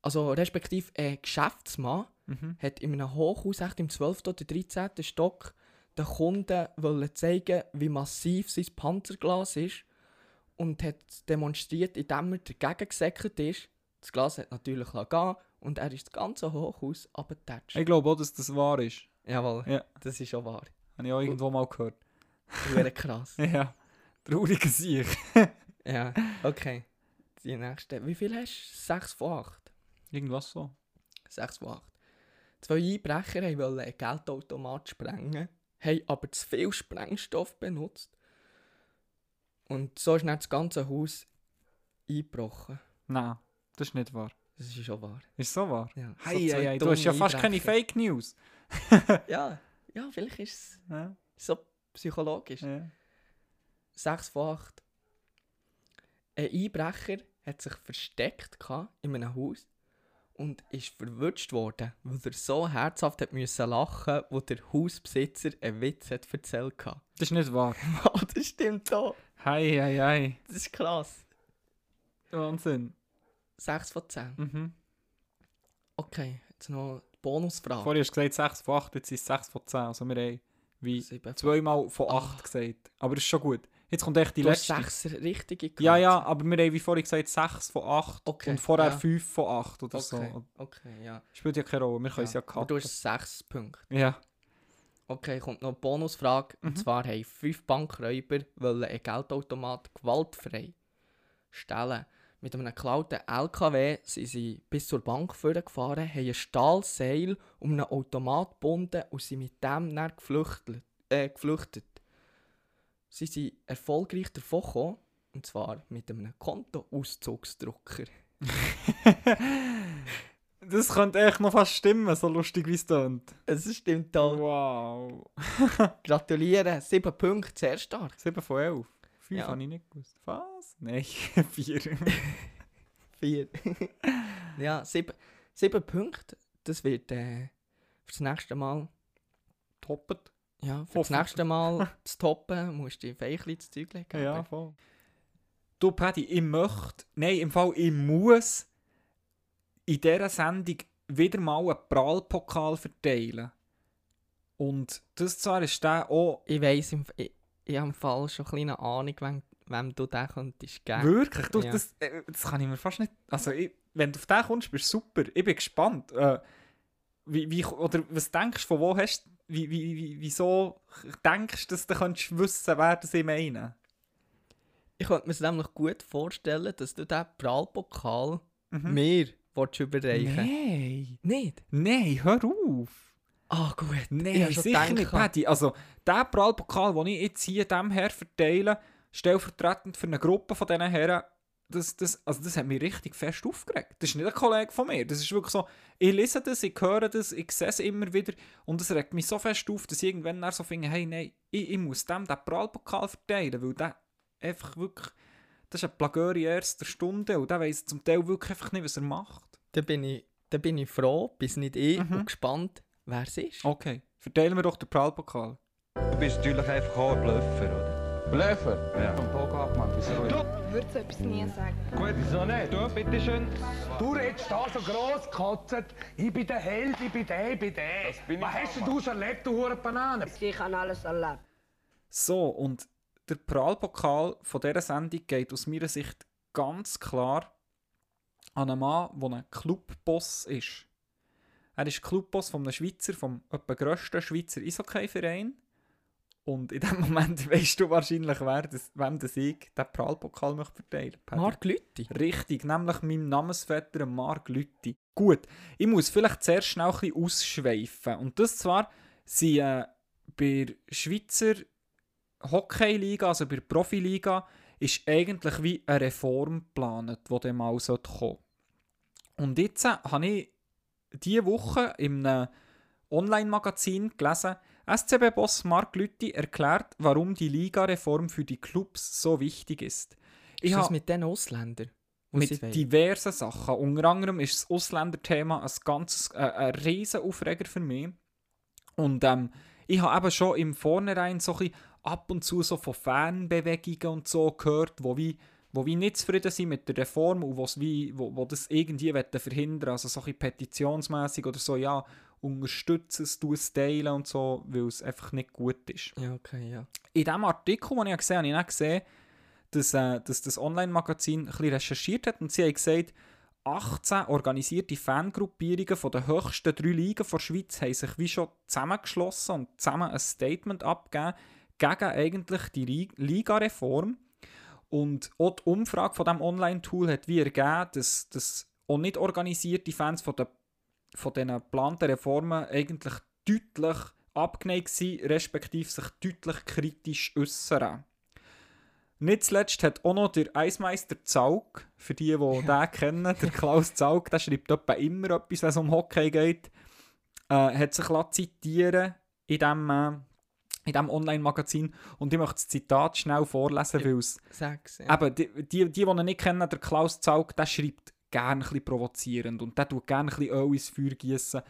also respektive ein Geschäftsmann, Mhm. hat in einem Hochhaus echt im 12. oder 13. Stock den Kunden wollen zeigen, wie massiv sein Panzerglas ist und hat demonstriert, indem er dagegen gesäckert ist. Das Glas hat natürlich gehen und er ist das ganze Hochhaus abgetatscht. Ich glaube auch, dass das wahr ist. Jawohl, Ja. das ist schon wahr. Habe ich auch irgendwo mal gehört. Wäre krass. *laughs* Ja. Trauriger Sieg. ja, okay. Die nächste. Wie viel hast du? 6 von 8. Irgendwas so. 6 von 8. Zwei Einbrecher wollen einen Geldautomat sprengen, haben aber zu viel Sprengstoff benutzt. Und so ist dann das ganze Haus eingebrochen. Nein, das ist nicht wahr. Das ist schon wahr. Ist so wahr? Ja, so Hey, zwei hey, hey, du hast ja fast keine. Fake News. *laughs* Ja, ja, vielleicht ist es Ja, so psychologisch. ja. 6 von 8. Ein Einbrecher hat sich versteckt in einem Haus und ist verwünscht worden, weil er so herzhaft hat müssen lachen, wo der Hausbesitzer einen Witz hat erzählt hat. Das ist nicht wahr. *laughs* Oh, das stimmt doch. Hey, hey, hey. Das ist krass. Wahnsinn. 6 von 10. Mhm. Okay, jetzt noch die Bonusfrage. Vorher hast du gesagt 6 von 8, jetzt ist es 6 von 10. Also wir haben wie zweimal von Ah. 8 gesagt. Aber das ist schon gut. Jetzt kommt echt die Du hast letzte. 6 richtige gehabt. Ja, ja, aber wir haben wie vorhin gesagt 6 von 8 Okay, und vorher ja. 5 von 8 oder Okay, so. okay, ja. Spielt ja keine Rolle, wir können es ja Aber cutten. du hast 6 Punkte. Ja. Okay, kommt noch eine Bonusfrage. Mhm. Und zwar haben fünf Bankräuber wollen einen Geldautomat gewaltfrei stellen. Mit einem geklauten LKW sind sie bis zur Bank gefahren, haben ein Stahlseil um einen Automat gebunden und sind mit dem dann geflüchtet. Äh, geflüchtet. Sie sind erfolgreich davon gekommen, und zwar mit einem Kontoauszugsdrucker. *laughs* Das könnte echt noch fast stimmen, so lustig wie es tönt. Es stimmt da. Wow. *laughs* *laughs* Gratuliere, sieben Punkte, sehr stark. 7 von 11. 5 Ja. habe ich nicht gewusst. Was? Nein, 4. Vier. ja, sieben, sieben Punkte. Das wird äh, fürs nächste Mal. Toppet. Ja, fürs Hoffentlich. nächste Mal *laughs* zu toppen, musst du ein ins Zeug legen. Ja, voll. Du, Paddy, ich möchte, nein, im Fall, ich muss in dieser Sendung wieder mal einen Prallpokal verteilen. Und das zwar ist der auch Ich weiss, ich, ich habe im Fall schon eine kleine Ahnung, wem, wem du den könntest geben. wirklich, du, Ja. das, äh, das kann ich mir fast nicht, also ich, wenn du auf den kommst, bist du super. Ich bin gespannt. Äh, wie, wie, oder was denkst du, von wo hast du, wie, wie, wie, wieso denkst du, dass du könntest wissen, wer das ich meine? Ich könnte mir es nämlich gut vorstellen, dass du diesen Prallpokal Mhm. mir überreichen Nein. Nicht? Nein, hör auf. Ah, gut. Nein, sicher gedacht. nicht, Paddy. Also, der Prallpokal, den ich jetzt hier dem Herr verteile, stellvertretend für eine Gruppe von diesen Herren, das, das, also das hat mich richtig fest aufgeregt. Das ist nicht ein Kollege von mir. Das ist wirklich so, ich lese das, ich höre das, ich sehe es immer wieder und es regt mich so fest auf, dass ich irgendwann dann so finde, hey, nein, ich, ich muss dem den Prallpokal verteilen, weil der einfach wirklich, das ist ein Plageur in erster Stunde und der weiss zum Teil wirklich einfach nicht, was er macht. Dann bin ich, dann bin ich froh, bis nicht ich, Mhm. und gespannt, wer es ist. Okay, verteilen wir doch den Prallpokal. Du bist natürlich einfach auch ein Bluffer, oder? Blöfer? Ja. Vom Bogart, Wieso? Ich würde so etwas nie sagen. Gut, wieso nicht? Du, bitteschön. Du redest da so gross gekotzt. Ich bin der Held, ich bin der, ich bin der. bin ich Was hast denn du so erlebt, du hure Banane? Ich habe alles erlebt. So, und der Prallpokal von dieser Sendung geht aus meiner Sicht ganz klar an einen Mann, der ein Clubboss ist. Er ist Clubboss von einem Schweizer, vom etwa grössten Schweizer Eishockey-Verein. Und in dem *laughs* Moment weißt du wahrscheinlich, wer das, wem das ich den Prallpokal möchte verteilen möchte. Marc Lütti. Richtig, nämlich meinem Namensvetter Marc Lütti. Gut, ich muss vielleicht zuerst schnell ein bisschen ausschweifen. Und das zwar sind äh, bei der Schweizer Hockeyliga, also bei der Profiliga, ist eigentlich wie eine Reform geplant, die dann mal kommen sollte. Und jetzt äh, habe ich diese Woche in einem Online-Magazin gelesen, SCB-Boss Marc Lütti erklärt, warum die Ligareform für die Clubs so wichtig ist. Ist habe- das mit den Ausländern? mit wollen? diversen Sachen. Unter anderem ist das Ausländerthema ein ganzes, äh, ein riesen Aufreger für mich. Und ähm, ich habe eben schon im Vornherein so ein ab und zu so von Fanbewegungen und so gehört, wo wie, wo wie nicht zufrieden sind mit der Reform und wie, wo, wo das irgendwie wollen verhindern Also so ein petitionsmässig oder so, ja, unterstütze es, teilen und so, weil es einfach nicht gut ist. Ja, okay, ja. In diesem Artikel, den ich gesehen habe, habe ich auch gesehen, dass, äh, dass das Online-Magazin ein bisschen recherchiert hat und sie haben gesagt, 18 organisierte Fangruppierungen von den höchsten drei Ligen der Schweiz haben sich wie schon zusammengeschlossen und zusammen ein Statement abgegeben gegen eigentlich die Liga-Reform. Und auch die Umfrage von diesem Online-Tool hat wie ergeben, dass, dass auch nicht organisierte Fans von, der, von diesen geplanten Reformen eigentlich deutlich abgeneigt sind, respektive sich deutlich kritisch äußern. Nicht zuletzt hat auch noch der Eismeister Zaug, für die, die den kennen, der *laughs* Klaus Zaug, der schreibt etwa immer etwas, wenn es um Hockey geht, äh, hat sich zitieren in diesem äh, in diesem Online-Magazin und ich möchte das Zitat schnell vorlesen, weil es Sechs, ja. Eben, die, die, die, die ihn nicht kennen, der Klaus Zaug, der schreibt gerne ein provozierend und der tut gerne ein Öl ins Feuer gießen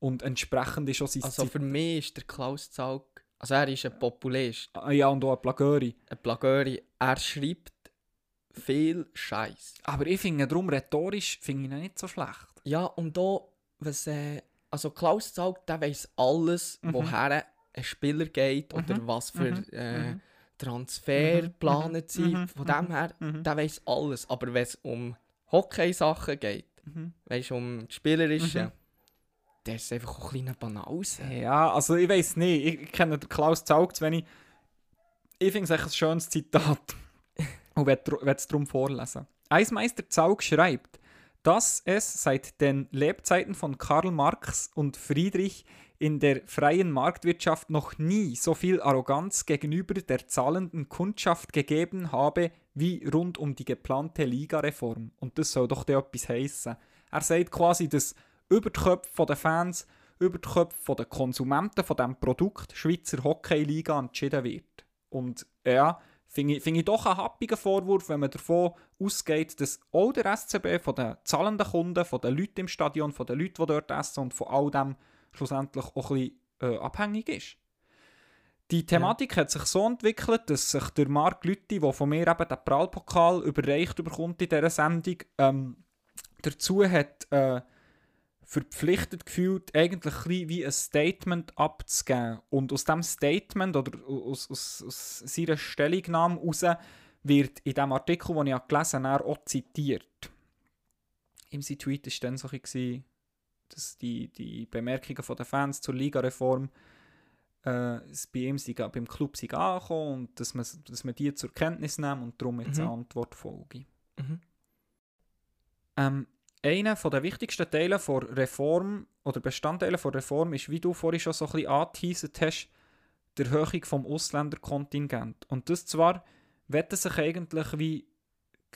und entsprechend ist auch sein Also Zit- für mich ist der Klaus Zaug, also er ist ein Populist, Ah, Ja, und auch ein Plagöri. ein Plagöri, er schreibt viel Scheiß. Aber ich finde darum rhetorisch finde ich ihn nicht so schlecht. Ja, und da, was, äh, also Klaus Zaug, der weiß alles, Mhm. woher ein Spieler geht oder Mhm. was für Mhm. äh, Mhm. Transfer Mhm. geplant sind. Mhm. Von dem her, Mhm. der weiß alles. Aber wenn es um Hockey-Sachen geht, Mhm. weißt du, um das Spielerische, Mhm. der ist einfach auch ein kleiner Banause. Ja, also ich weiß nicht. Ich, ich kenne Klaus Zaug zu wenig. Ich finde es echt ein schönes Zitat. *laughs* und werde es darum vorlesen. Eismeister Zaug schreibt, dass es seit den Lebzeiten von Karl Marx und Friedrich in der freien Marktwirtschaft noch nie so viel Arroganz gegenüber der zahlenden Kundschaft gegeben habe, wie rund um die geplante Ligareform. Und das soll doch etwas heissen. Er sagt quasi, dass über die Köpfe der Fans, über die Köpfe der Konsumenten von diesem Produkt Schweizer Hockey-Liga entschieden wird. Und ja, finde ich, find ich doch einen happigen Vorwurf, wenn man davon ausgeht, dass auch der SCB von den zahlenden Kunden, von den Leuten im Stadion, von den Leuten, die dort essen und von all dem schlussendlich auch ein bisschen äh, abhängig ist. Die Thematik hat sich so entwickelt, dass sich der Marc Lütti, der von mir eben den Prallpokal überreicht bekommt in dieser Sendung, ähm, dazu hat äh, verpflichtet gefühlt, eigentlich ein wie ein Statement abzugeben. Und aus diesem Statement oder aus, aus, aus seiner Stellungnahme heraus wird in dem Artikel, den ich gelesen habe, auch zitiert. Im Tweet war dann so ein bisschen, dass die, die Bemerkungen der Fans zur Ligareform äh, bei ihm sind, beim Club sind angekommen und dass man, dass man die zur Kenntnis nimmt und darum jetzt Mhm. eine Antwort folge. Mhm. Ähm, einer der wichtigsten Teile der Reform oder Bestandteile der Reform ist, wie du vorhin schon so ein bisschen angeteasert hast, die Erhöhung vom Ausländerkontingent. Und das zwar wetten sich eigentlich wie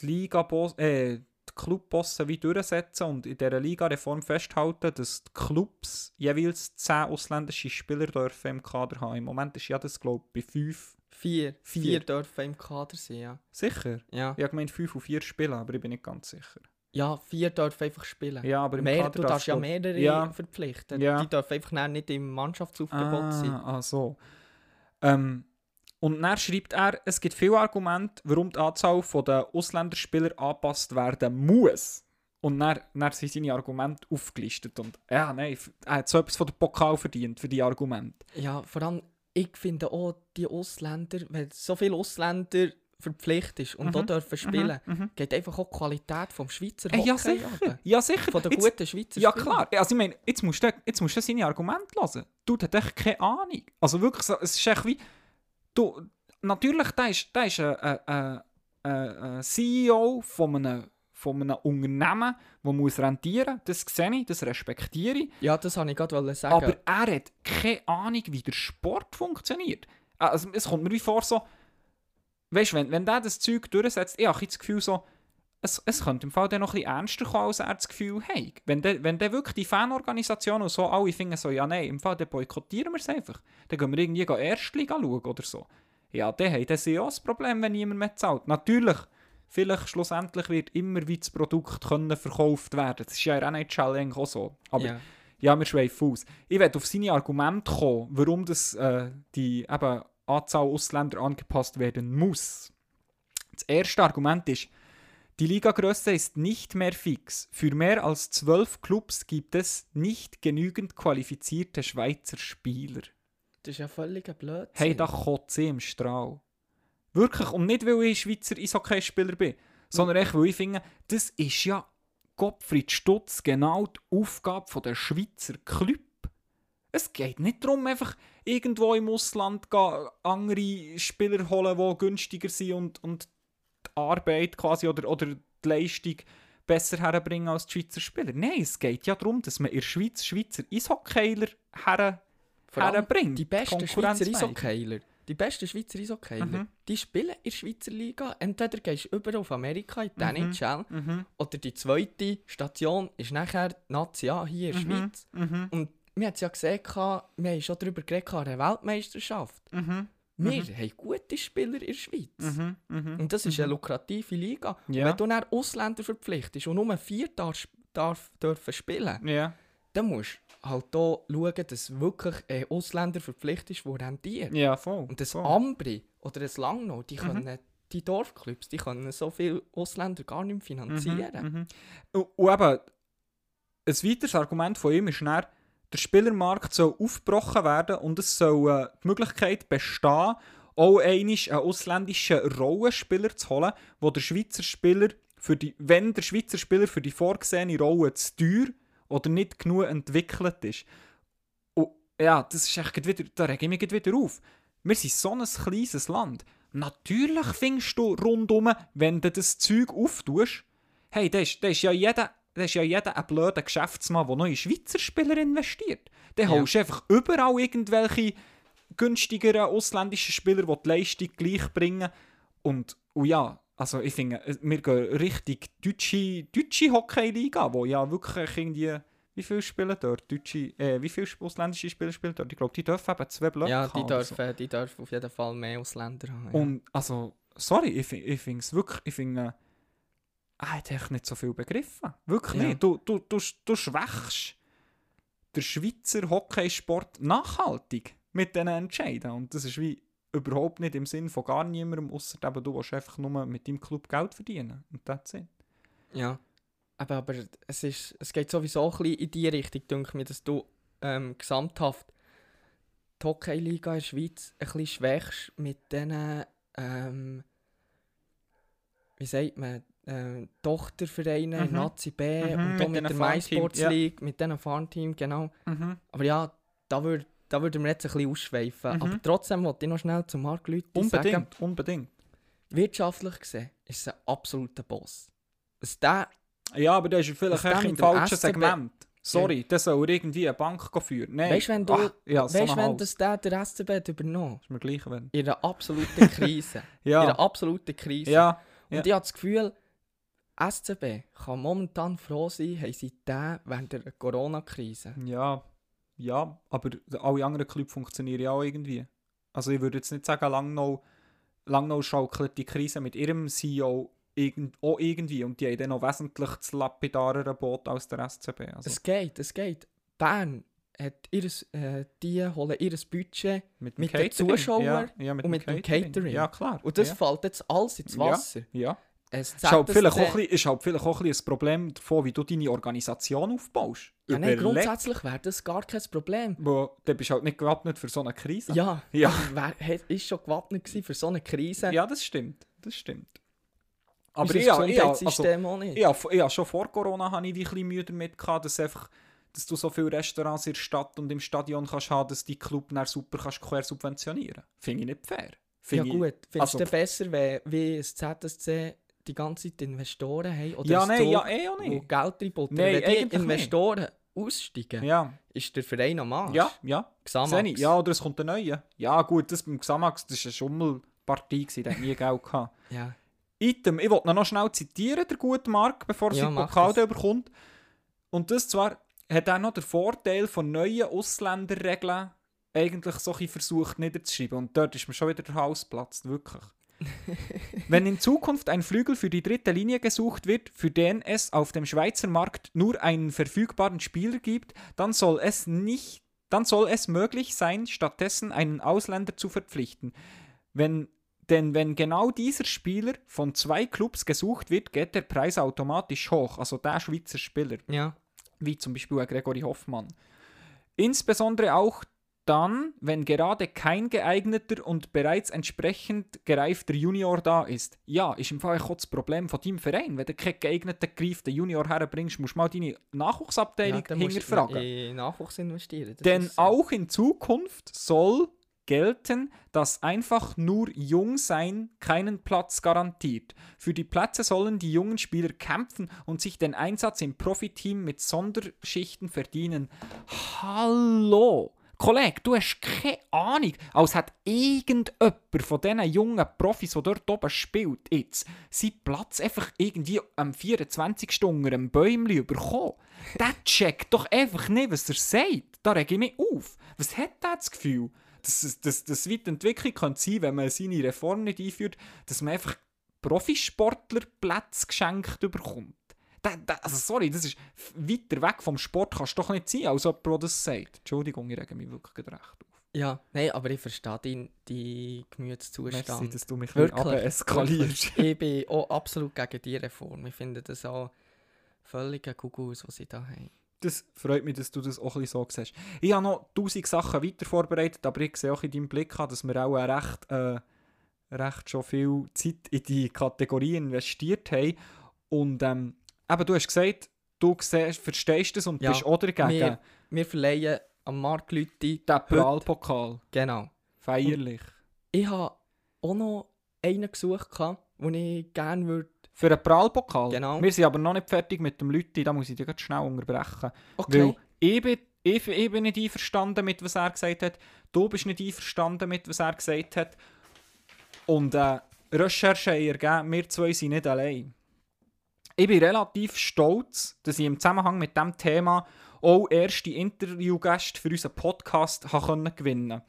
die Liga äh, die Clubbosse wie durchsetzen und in dieser Liga-Reform festhalten, dass die Clubs jeweils 10 ausländische Spieler dürfen im Kader haben. Im Moment ist ja das, glaube ich, bei 5. Vier. Vier. Vier dürfen im Kader sein, ja. Sicher? Ja, Ich habe gemeint 5 und 4 spielen, aber ich bin nicht ganz sicher. ja vier dürfen einfach spielen. Ja, aber im Mehr, Kader du darfst ja mehrere Ja. verpflichten. Ja. Die dürfen einfach nicht im Mannschaftsaufgebot sein. Ah, ah so. Ähm, und dann schreibt er, es gibt viele Argumente, warum die Anzahl der Ausländerspieler angepasst werden muss. Und dann, dann sind seine Argumente aufgelistet. Und ja, nein, er hat so etwas von der Pokal verdient für die Argumente. Ja, vor allem, ich finde auch, die Ausländer, wenn so viele Ausländer verpflichtet und Mhm, da dürfen spielen, mhm. geht einfach auch die Qualität vom Schweizer Äh, Hockey ja, sicher. *laughs* Ja, sicher. Von den Jetzt- guten Schweizer Ja, klar. Also, ich meine, jetzt musst du, jetzt musst du seine Argumente hören. Du, der hat echt keine Ahnung. Also wirklich, es ist echt wie... Du, natürlich, der ist, der ist ein, ein, ein, CEO von einem, von einem Unternehmen, das muss rentieren Das sehe ich, das respektiere ich. Ja, das wollte ich gerade sagen. Aber er hat keine Ahnung, wie der Sport funktioniert. Also, es kommt mir wie vor, so... Weißt wenn, wenn der das Zeug durchsetzt, ich habe das Gefühl so... Es, es könnte im Fall dann noch ein bisschen ernster kommen, als er das Gefühl hat. Wenn der, wenn der wirklich die Fanorganisation und so alle finden so, ja nein, im Fall dann boykottieren wir es einfach. Dann gehen wir irgendwie gehen Erstliga schauen oder so. Ja, dann haben dann sie auch das Problem, wenn niemand mehr zahlt. Natürlich, vielleicht schlussendlich wird immer wie das Produkt können verkauft werden. Das ist ja in der NHL eigentlich auch so. Aber ja. ja, wir schweifen aus. Ich werde auf seine Argumente kommen, warum das, äh, die eben, Anzahl Ausländer angepasst werden muss. Das erste Argument ist, Die Ligagröße ist nicht mehr fix. Für mehr als zwölf Clubs gibt es nicht genügend qualifizierte Schweizer Spieler. Das ist ja völliger Blödsinn. Hey, da kotze ich im Strahl. Wirklich. Und nicht, weil ich Schweizer Eishockeyspieler bin, sondern echt, weil ich finde, das ist ja Gottfried Stutz genau die Aufgabe der Schweizer Club. Es geht nicht darum, einfach irgendwo im Ausland andere Spieler holen, die günstiger sind und, und die Arbeit quasi oder, oder die Leistung besser herbringen als die Schweizer Spieler. Nein, es geht ja darum, dass man in der Schweiz Schweizer Eishockeyler her, herbringt. Die besten Schweizer. Eishockeyer, die besten Schweizer Eishockeyer, Mhm. die spielen in der Schweizer Liga. Entweder gehst du über auf Amerika in die NHL Mhm. oder die zweite Station ist nachher Nazi A hier in der Schweiz. Mhm. Und wir haben es ja gesehen, wir haben schon darüber geredet, an der Weltmeisterschaft. Mhm. Wir haben gute Spieler in der Schweiz. Mhm. Mhm. Und das ist eine lukrative Liga. Ja. wenn du dann Ausländer verpflichtest und nur vier darf, darf, dürfen spielen, Ja. dann musst du halt hier schauen, dass wirklich ein Ausländer verpflichtet ist, der rentiert. Ja, voll. Und das voll. Ambri oder das Langnau, die Mhm. können, die Dorfclubs, die können so viele Ausländer gar nicht mehr finanzieren. Mhm. Und, und eben, ein weiteres Argument von ihm ist dann, der Spielermarkt soll aufgebrochen werden und es soll äh, die Möglichkeit bestehen, auch einen ausländischen Rollenspieler zu holen, wo der Schweizer Spieler für die, wenn der Schweizer Spieler für die vorgesehene Rolle zu teuer oder nicht genug entwickelt ist. Und ja, das ist echt wieder, da rege ich mich wieder auf. Wir sind so ein kleines Land. Natürlich findest du rundum, wenn du das Zeug auftust, hey, da ist, da ist ja jeder, da ist ja jeder ein blöder Geschäftsmann, der noch in Schweizer Spieler investiert. Dann Ja. holst du einfach überall irgendwelche günstigeren ausländischen Spieler, die die Leistung gleich bringen. Und, und ja, also ich finde, äh, wir gehen richtig deutsche, deutsche Hockey-Liga, wo ja wirklich irgendwie... Wie viele spielen dort? Deutsche, äh, wie viele ausländische Spieler spielen dort? Ich glaube, die dürfen eben zwei Blöcke Ja, haben die oder so. dürfen, die dürfen auf jeden Fall mehr Ausländer haben. ja. Und also, sorry, ich, ich finde es wirklich, ich finde, er hat echt nicht so viel begriffen. Wirklich Ja. nicht. Du, du, du, du schwächst den Schweizer Hockeysport nachhaltig mit diesen Entscheiden. Und das ist wie überhaupt nicht im Sinn von gar niemandem, außer eben du willst einfach nur mit deinem Club Geld verdienen. Und that's it. Ja. Aber, aber es, ist, es geht sowieso ein bisschen in die Richtung, denke mir, dass du ähm, gesamthaft die Hockey-Liga in der Schweiz ein bisschen schwächst mit diesen, ähm, wie sagt man, Tochtervereinen in Mhm. Nazi B Mhm, und mit auch mit, diesen der MySports ja. League, mit diesen Farmteam, genau. Aber ja, da würde da würden wir jetzt ein bisschen ausschweifen. Mhm. Aber trotzdem wollte ich noch schnell zu Marc Lüthi Unbedingt, sagen, unbedingt. wirtschaftlich gesehen ist es ein absoluter Boss. Was der Ja, aber das ist vielleicht echt im mit falschen Segment. Sorry, das soll irgendwie eine Bank führen. Nein. Weißt du, wenn du, Ach, ja, so weißt, wenn das der, der SCB hat übernommen Ist mir gleich, wenn. in einer absoluten Krise. *laughs* In Ja, einer absoluten Krise. ja. Und ja. ich habe das Gefühl, SCB kann momentan froh sein, haben sie den während der Corona-Krise. Ja, ja, aber alle anderen Clubs funktionieren ja auch irgendwie. Also ich würde jetzt nicht sagen, Langnau, Langnau schaukelt die Krise mit ihrem CEO irgend, auch irgendwie und die haben dann noch wesentlich das lapidarere Boot als der SCB. Also Es geht, es geht. Bern hat ihres, äh, die holen ihr Budget mit, mit den Zuschauern ja, ja, mit und dem mit dem Catering. Ja, klar. und das ja. fällt jetzt alles ins Wasser. Ja. Es Ist halt, vielleicht auch ein bisschen, ist halt vielleicht auch ein bisschen ein Problem davon, wie du deine Organisation aufbaust. ja, nein, Überleg- grundsätzlich wäre das gar kein Problem. Wo, dann bist du halt nicht gewappnet für so eine Krise. Ja, *laughs* Ja. *laughs* ist schon gewappnet für so eine Krise? Ja, das stimmt. Das stimmt. Aber ich, ja, ich, also, auch nicht. ja, ja, schon vor Corona hatte ich wie ein bisschen Mühe damit, gehabt, dass, einfach, dass du so viele Restaurants in der Stadt und im Stadion kannst haben, dass die Club dann super kannst quer subventionieren Finde ich nicht fair. Ja Finde ich- gut, findest also- du besser, wenn wie das ZSC die ganze Zeit Investoren haben? Oder Ja, ein nein, Zug, ja, eh auch nicht. Geld reinbuttern? Nein, wenn die eigentlich nicht. Investoren aussteigen, Ja, ist der Verein am Arsch. ja, ja. Xamax. Ja, oder es kommt ein neuer. Ja, gut, das beim Xamax, das war eine Schummelpartie, gewesen, der hat nie *laughs* Geld gehabt. Ja. Item, ich wollte noch schnell zitieren, der gute Mark, bevor Ja, mach Pokal bekommt. Und das zwar hat er noch den Vorteil von neuen Ausländerregeln eigentlich so versucht niederzuschreiben. Und dort ist mir schon wieder der Hals platzt, wirklich. *laughs* Wenn in Zukunft ein Flügel für die dritte Linie gesucht wird, für den es auf dem Schweizer Markt nur einen verfügbaren Spieler gibt, dann soll es nicht, dann soll es möglich sein, stattdessen einen Ausländer zu verpflichten. Wenn Denn wenn genau dieser Spieler von zwei Clubs gesucht wird, geht der Preis automatisch hoch. Also der Schweizer Spieler, Ja. wie zum Beispiel Gregory Hoffmann. Insbesondere auch dann, wenn gerade kein geeigneter und bereits entsprechend gereifter Junior da ist. Ja, ist im Fall auch das Problem von deinem Verein. Wenn du keinen geeigneten, gereiften Junior herbringst, musst du mal deine Nachwuchsabteilung du hinterfragen. in Nachwuchs investieren. Denn auch in Zukunft soll gelten, dass einfach nur jung sein keinen Platz garantiert. Für die Plätze sollen die jungen Spieler kämpfen und sich den Einsatz im Profiteam mit Sonderschichten verdienen. Hallo! Kollege, du hast keine Ahnung, als hat irgendjemand von diesen jungen Profis, die dort oben spielt, jetzt seinen Platz einfach irgendwie am 24. unter einem Bäumchen bekommen. Der checkt doch einfach nicht, was er sagt. Da rege ich mich auf. Was hat der das Gefühl? Dass, dass, dass, weit Entwicklung kann sein, wenn man seine Reform nicht einführt, dass man einfach Profisportler Plätze geschenkt bekommt. Also sorry, das ist weiter weg vom Sport kannst du doch nicht sein, als jemand, der das sagt. Entschuldigung, ich rege mich wirklich recht auf. Ja, nein, aber ich verstehe deinen dein Gemütszustand. Merci, dass du mich Wirklich, eskalierst. *laughs* Ich bin auch absolut gegen die Reform. Ich finde das auch völlig ein Kugus, was sie da haben. Das freut mich, dass du das auch ein so siehst. Ich habe noch tausend Sachen weiter vorbereitet, aber ich sehe auch in deinem Blick, dass wir auch recht, äh, recht schon viel Zeit in die Kategorie investiert haben. Und ähm, eben, du hast gesagt, du siehst, verstehst das und Ja, bist auch dagegen. Wir, wir verleihen am Markt Leute. Den Pralpokal. Genau. Feierlich. Ich habe auch noch einen gesucht, den ich gerne würde. Für einen Pralpokal? Genau. Wir sind aber noch nicht fertig mit dem Leute, da muss ich dich ganz schnell unterbrechen. Okay. Weil ich bin, ich, ich bin nicht einverstanden mit, was er gesagt hat. Du bist nicht einverstanden mit, was er gesagt hat. Und äh, Recherchen haben ergeben, wir zwei sind nicht allein. Ich bin relativ stolz, dass ich im Zusammenhang mit diesem Thema auch erste Interviewgäste für unseren Podcast gewinnen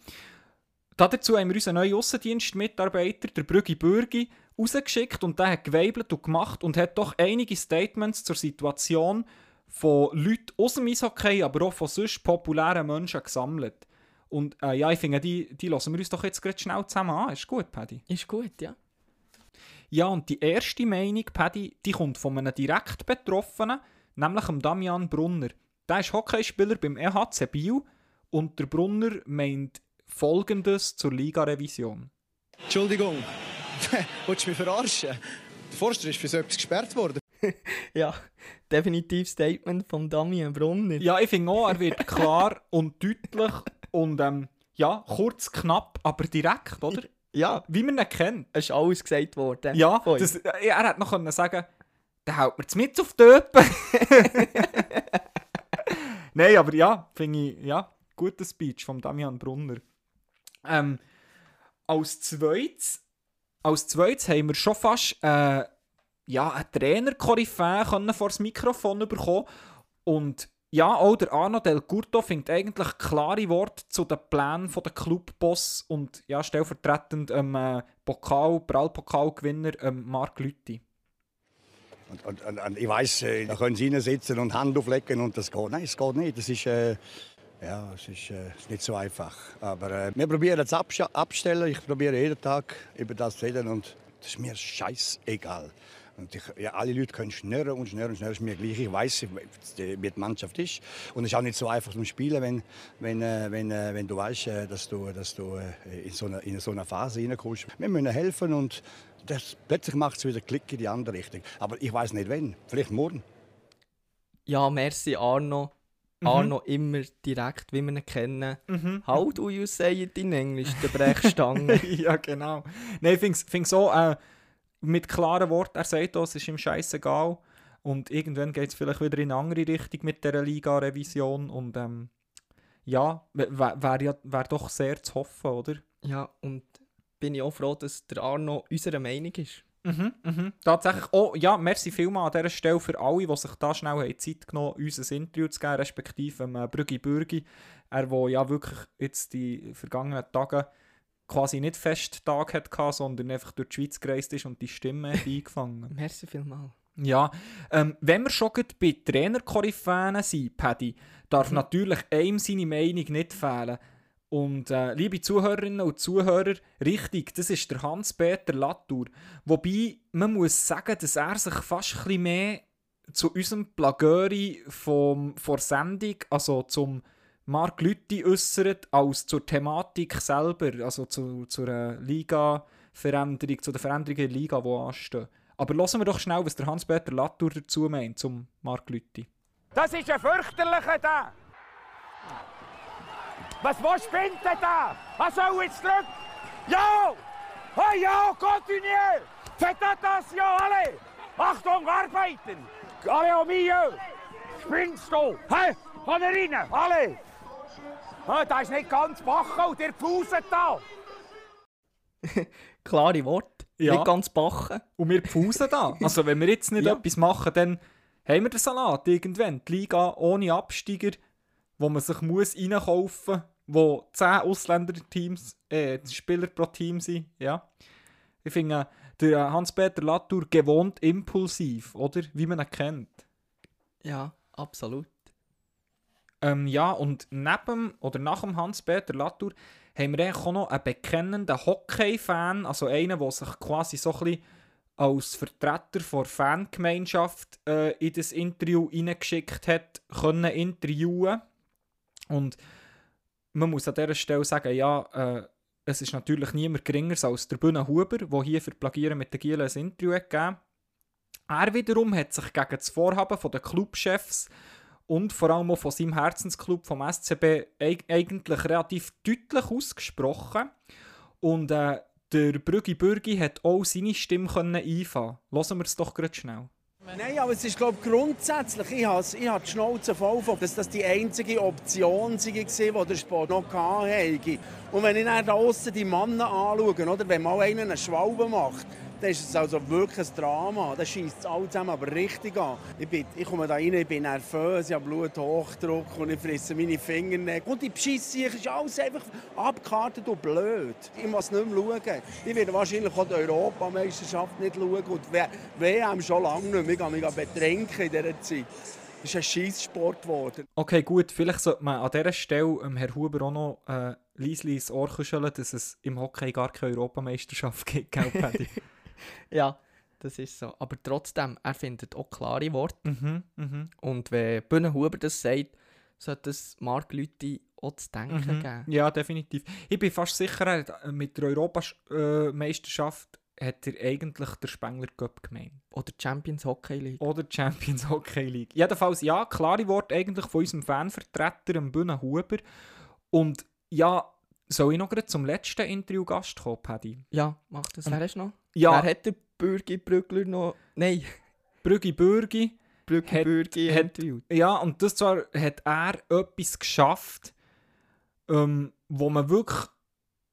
Dazu haben wir unseren neuen Aussendienstmitarbeiter, der Brüggi Bürgi, rausgeschickt und der hat geweibelt und gemacht und hat doch einige Statements zur Situation von Leuten aus dem Eishockey, aber auch von sonst populären Menschen gesammelt. Und äh, ja, ich finde, die, die lassen wir uns doch jetzt gerade schnell zusammen an. Ist gut, Paddy? Ist gut, ja. Ja, und die erste Meinung, Paddy, die kommt von einem direkt Betroffenen, nämlich dem Damian Brunner. Der ist Hockeyspieler beim EHC Biel und der Brunner meint Folgendes zur Liga-Revision. Entschuldigung, *laughs* willst du mich verarschen? Der Forster ist für so etwas gesperrt worden. *laughs* Ja, definitiv Statement von Damien Brunner. Ja, ich finde auch, er wird klar und *laughs* deutlich und ähm, ja, kurz, knapp, aber direkt, oder? Ja, Wie man ihn kennt. es ist alles gesagt worden. Ja, das, er hätte noch können sagen der haut mir jetzt mit auf die Öpen. *laughs* Nein, aber ja, finde ich, ja, guter Speech von Damian Brunner. Ähm, als zweites, als zweites haben wir schon fast äh, ja, einen Trainer-Koryphäe vor das Mikrofon bekommen. Und ja, auch der Arno Del Curto findet eigentlich klare Worte zu den Plänen der Clubboss und ja, stellvertretend ähm, äh, Pokal, Prallpokalgewinner ähm, Marc Lütti. Und, und, und, und ich weiß, äh, da können sie sitzen und Hand auflegen und das geht. Nein, es geht nicht. Das ist, äh, ja, es ist, äh, nicht so einfach. Aber äh, wir probieren es abstellen. Ich probiere jeden Tag über das zu reden und das ist mir scheißegal. Und ich, ja, alle Leute können schnurren und schnurren und schnurren. Ist mir gleich. Ich weiß, wie die Mannschaft ist. Und es ist auch nicht so einfach zum Spielen, wenn, wenn, äh, wenn, äh, wenn du weißt, äh, dass du, dass du in, so eine, in so eine Phase reinkommst. Wir müssen helfen und das, plötzlich macht es wieder Klick in die andere Richtung. Aber ich weiß nicht wann. Vielleicht morgen. Ja, merci Arno. Mhm. Arno immer direkt, wie wir ihn kennen. How do you say it in English? Der Brechstange. *laughs* ja, genau. Nein, ich finde es so, äh, mit klaren Worten, er sagt es ist ihm scheißegal. Und irgendwann geht es vielleicht wieder in eine andere Richtung mit dieser Liga-Revision. Und ähm, ja, wäre wär ja wär doch sehr zu hoffen, oder? ja, und bin ich auch froh, dass der Arno unserer Meinung ist. Mhm, mhm. Tatsächlich. Oh, ja, merci vielmal an dieser Stelle für alle, die sich da schnell haben Zeit genommen haben, uns ein Interview zu geben, respektive ähm, Brüggi Bürgi. Er, der ja wirklich jetzt die vergangenen Tage quasi nicht fest Tag hatte, sondern einfach durch die Schweiz gereist ist und die Stimme hat *laughs* eingefangen. Merci vielmals. Ja, ähm, wenn wir schon bei Trainerkoryphäen sind, Paddy, darf natürlich einem seine Meinung nicht fehlen. Und äh, liebe Zuhörerinnen und Zuhörer, richtig, das ist der Hans-Peter Latour. Wobei, man muss sagen, dass er sich fast ein bisschen mehr zu unserem Plagöri vom, vor Sendung, also zum Mark Lütti äußert, als zur Thematik selber, also zu, zur äh, Liga-Veränderung, zu der Veränderung der Liga, die anstehen. Aber hören wir doch schnell, was der Hans-Peter Latour dazu meint, zum Mark Lütti. Das ist ein fürchterlicher da. Was, was spinnt denn da? Was soll jetzt zurück? Ja! Hey, ja, continue! Faites attention, alle! Achtung, arbeiten! Alle au milieu! Spinnst du? Hey, komm rein, alle! Hey, da ist nicht ganz Bachau, der Fuset da! *laughs* Klare Worte. Ja. Nicht ganz bachen. Und wir pfusen da. *laughs* Also wenn wir jetzt nicht Ja. etwas machen, dann haben wir den Salat irgendwann. Die Liga ohne Absteiger, wo man sich muss reinkaufen muss, wo 10 Ausländerteams, äh, Spieler pro Team sind. Ja. Ich finde, der Hans-Peter Latour gewohnt impulsiv, oder? Wie man ihn kennt. Ja, absolut. Ähm, ja, und neben oder nach dem Hans-Peter Latour haben wir auch noch einen bekennenden Hockey-Fan, also einen, der sich quasi so ein bisschen als Vertreter der Fangemeinschaft äh, in das Interview hineingeschickt hat, können interviewen. Und man muss an dieser Stelle sagen, ja, äh, es ist natürlich niemand geringer als der Bühne Huber, der hier für Plagieren mit den Gielen ein Interview hat gegeben Er wiederum hat sich gegen das Vorhaben der Clubchefs und vor allem auch von seinem Herzensclub vom SCB eig eigentlich relativ deutlich ausgesprochen. Und äh, der Brüggi Bürgi hat auch seine Stimme können einfangen. Lassen wir es doch gerade schnell. Nein, aber es ist glaube grundsätzlich, ich habe ich hab die Schnauze voll von, dass das die einzige Option war, die der Sport noch hatte. Und wenn ich dann da die Männer anschaue, oder, wenn mal einer eine Schwalbe macht, dann ist es also wirklich ein Drama. Dann schießt es alle zusammen aber richtig an. Ich, bin, ich komme da rein, ich bin nervös, ich habe Bluthochdruck und ich fresse meine Fingernägel. Und die Bescheisse ist alles einfach abgekartet und blöd. Ich muss nicht mehr schauen. Ich werde wahrscheinlich auch die Europameisterschaft nicht schauen und WM schon lange nicht mehr. Ich kann mich betrinken in dieser Zeit. Es ist ein Scheisssport geworden. Okay, gut, vielleicht sollte man an dieser Stelle ähm, Herr Huber auch noch äh, leislich ins Ohr kuscheln, dass es im Hockey gar keine Europameisterschaft gibt, gell, Paddy? *laughs* *laughs* Ja, das ist so. Aber trotzdem, er findet auch klare Worte. Mhm, mhm. Und wenn Bühnenhuber das sagt, sollte es Mark Lüthi auch zu denken Mhm. geben. Ja, definitiv. Ich bin fast sicher, er äh, mit der Europameisterschaft hat er eigentlich der Spengler Cup gemeint. Oder Champions Hockey League. Oder Champions *laughs* Hockey League. Jedenfalls, ja, klare Worte eigentlich von unserem Fanvertreter, dem Bühne Huber. Und ja, soll ich noch gerade zum letzten Interviewgast kommen, Paddy? Ja, mach das. Ähm, Wer ist noch? Ja. Wer hat der Bürgi Brügler noch? Nein. Brüggi Bürgi. Brüggi Bürgi hat, interviewt. Ja, und das zwar hat er etwas geschafft, ähm, wo man wirklich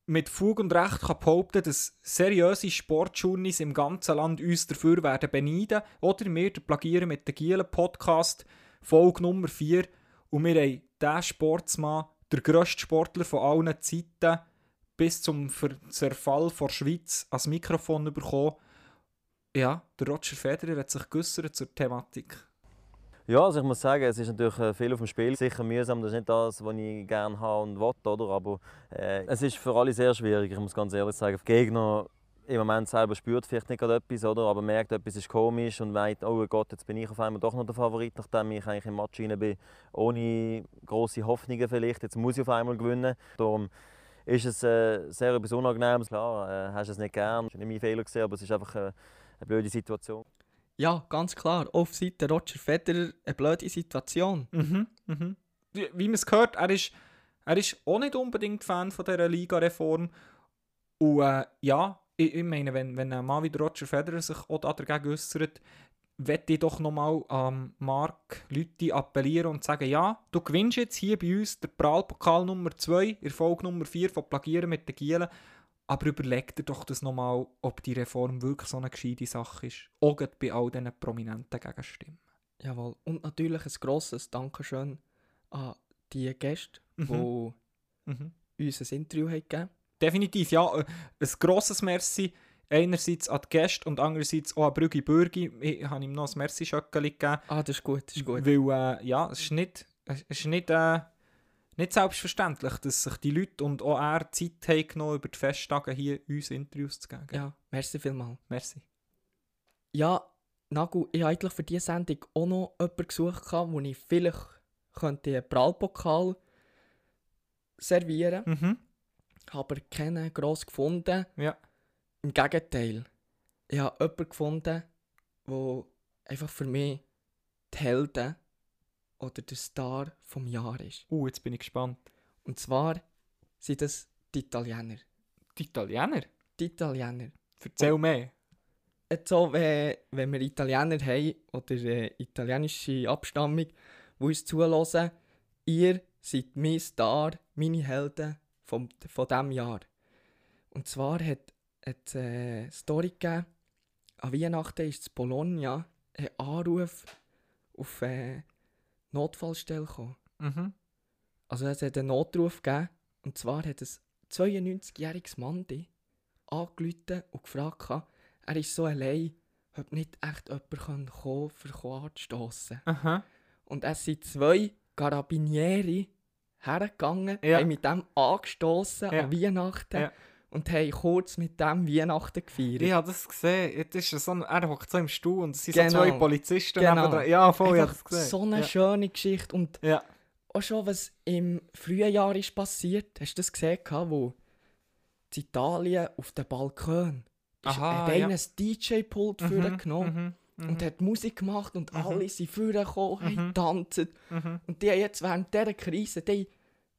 mit Fug und Recht kann behaupten dass seriöse Sportjourneys im ganzen Land uns dafür werden beneiden. Oder wir, Plagieren mit den Gielen Podcast, Folge Nummer 4. Und wir haben diesen Sportsmann, der grösste Sportler von allen Zeiten, bis zum Zerfall der Schweiz ans Mikrofon bekommen. Ja, der Roger Federer hat sich geäussert zur Thematik. Ja, also ich muss sagen, es ist natürlich äh, viel auf dem Spiel. Sicher mühsam, das ist nicht das, was ich gerne habe und will, oder? Aber äh, es ist für alle sehr schwierig, ich muss ganz ehrlich sagen. Der Gegner im Moment selber spürt vielleicht nicht gerade etwas, oder? aber merkt, etwas ist komisch und meint, oh Gott, jetzt bin ich auf einmal doch noch der Favorit, nachdem ich eigentlich im Match bin, ohne große Hoffnungen vielleicht. Jetzt muss ich auf einmal gewinnen. Darum ist es äh, sehr etwas Unangenehmes. Klar, äh, hast es nicht gern, das war nicht mein Fehler, gewesen, aber es ist einfach äh, eine blöde Situation. Ja, ganz klar. Auf Seite Roger Federer eine blöde Situation. Mhm, mhm. Wie, man es hört, er ist, er ist auch nicht unbedingt Fan von dieser Liga-Reform. Und äh, ja, ich, ich meine, wenn, wenn ein Mann wie Roger Federer sich auch dagegen äußert, werde ich doch nochmal an Marc Lütti appellieren und sagen, ja, du gewinnst jetzt hier bei uns den Pralpokal Nummer 2, in Folge Nummer 4 von Plagieren mit den Gielen, aber überleg dir doch das nochmal, ob die Reform wirklich so eine gescheite Sache ist. Auch bei all diesen prominenten Gegenstimmen. Jawohl. Und natürlich ein grosses Dankeschön an die Gäste, Mhm. die Mhm. uns ein Interview haben gegeben Definitiv, ja. äh, Ein grosses Merci einerseits an die Gäste und andererseits auch an Brüggi Bürgi. Ich habe ihm noch ein merci gegeben. Ah, das ist gut, das ist gut. Weil, äh, ja, es ist nicht, es ist nicht, äh, nicht selbstverständlich, dass sich die Leute und auch er Zeit haben genommen, über die Festtage hier uns Interviews zu geben. Ja, merci vielmals. Merci. Ja, Nagu, ich habe eigentlich für diese Sendung auch noch jemanden gesucht, wo ich vielleicht könnte einen Prallpokal servieren Mhm. aber keinen gross gefunden. Ja. Im Gegenteil. Ich habe jemanden gefunden, der einfach für mich die Helden oder der Star vom Jahr ist. Uh, jetzt bin ich gespannt. Und zwar sind das die Italiener. Die Italiener? Die Italiener. Erzähl mehr. Jetzt so, wenn, wenn wir Italiener haben oder äh, italienische Abstammung, die uns zulassen, ihr seid mein Star, meine Helden vom, von diesem Jahr. Und zwar hat es äh, eine Story gegeben, an Weihnachten ist in Bologna ein Anruf auf äh, Notfallstelle gekommen. Mhm. Also es hat einen Notruf gegeben, und zwar hat ein 92-jähriges Mann die angerufen und gefragt, er ist so allein, ob nicht echt jemand kommen kann, für anzustossen. Aha. Und es sind zwei Carabinieri hergegangen, Ja. haben mit dem angestossen Ja. an Weihnachten Ja. Und haben kurz mit dem Weihnachten gefeiert. Ich habe das gesehen. Jetzt ist er, so ein, er hockt so im Stuhl und es sind Genau. so zwei Polizisten Genau. nebendran. Ja, voll, ich Einfach das gesehen. So eine ja. schöne Geschichte. Und Ja. auch schon, was im frühen Jahr ist passiert, hast du das gesehen, wo in Italien auf dem Balkon Aha, hat ja. ein DJ-Pult Mhm, vorgenommen mhm, und mhm. hat Musik gemacht und Mhm. alle sind vorgekommen, haben Mhm. getanzt. Mhm. Und die haben jetzt während dieser Krise, die,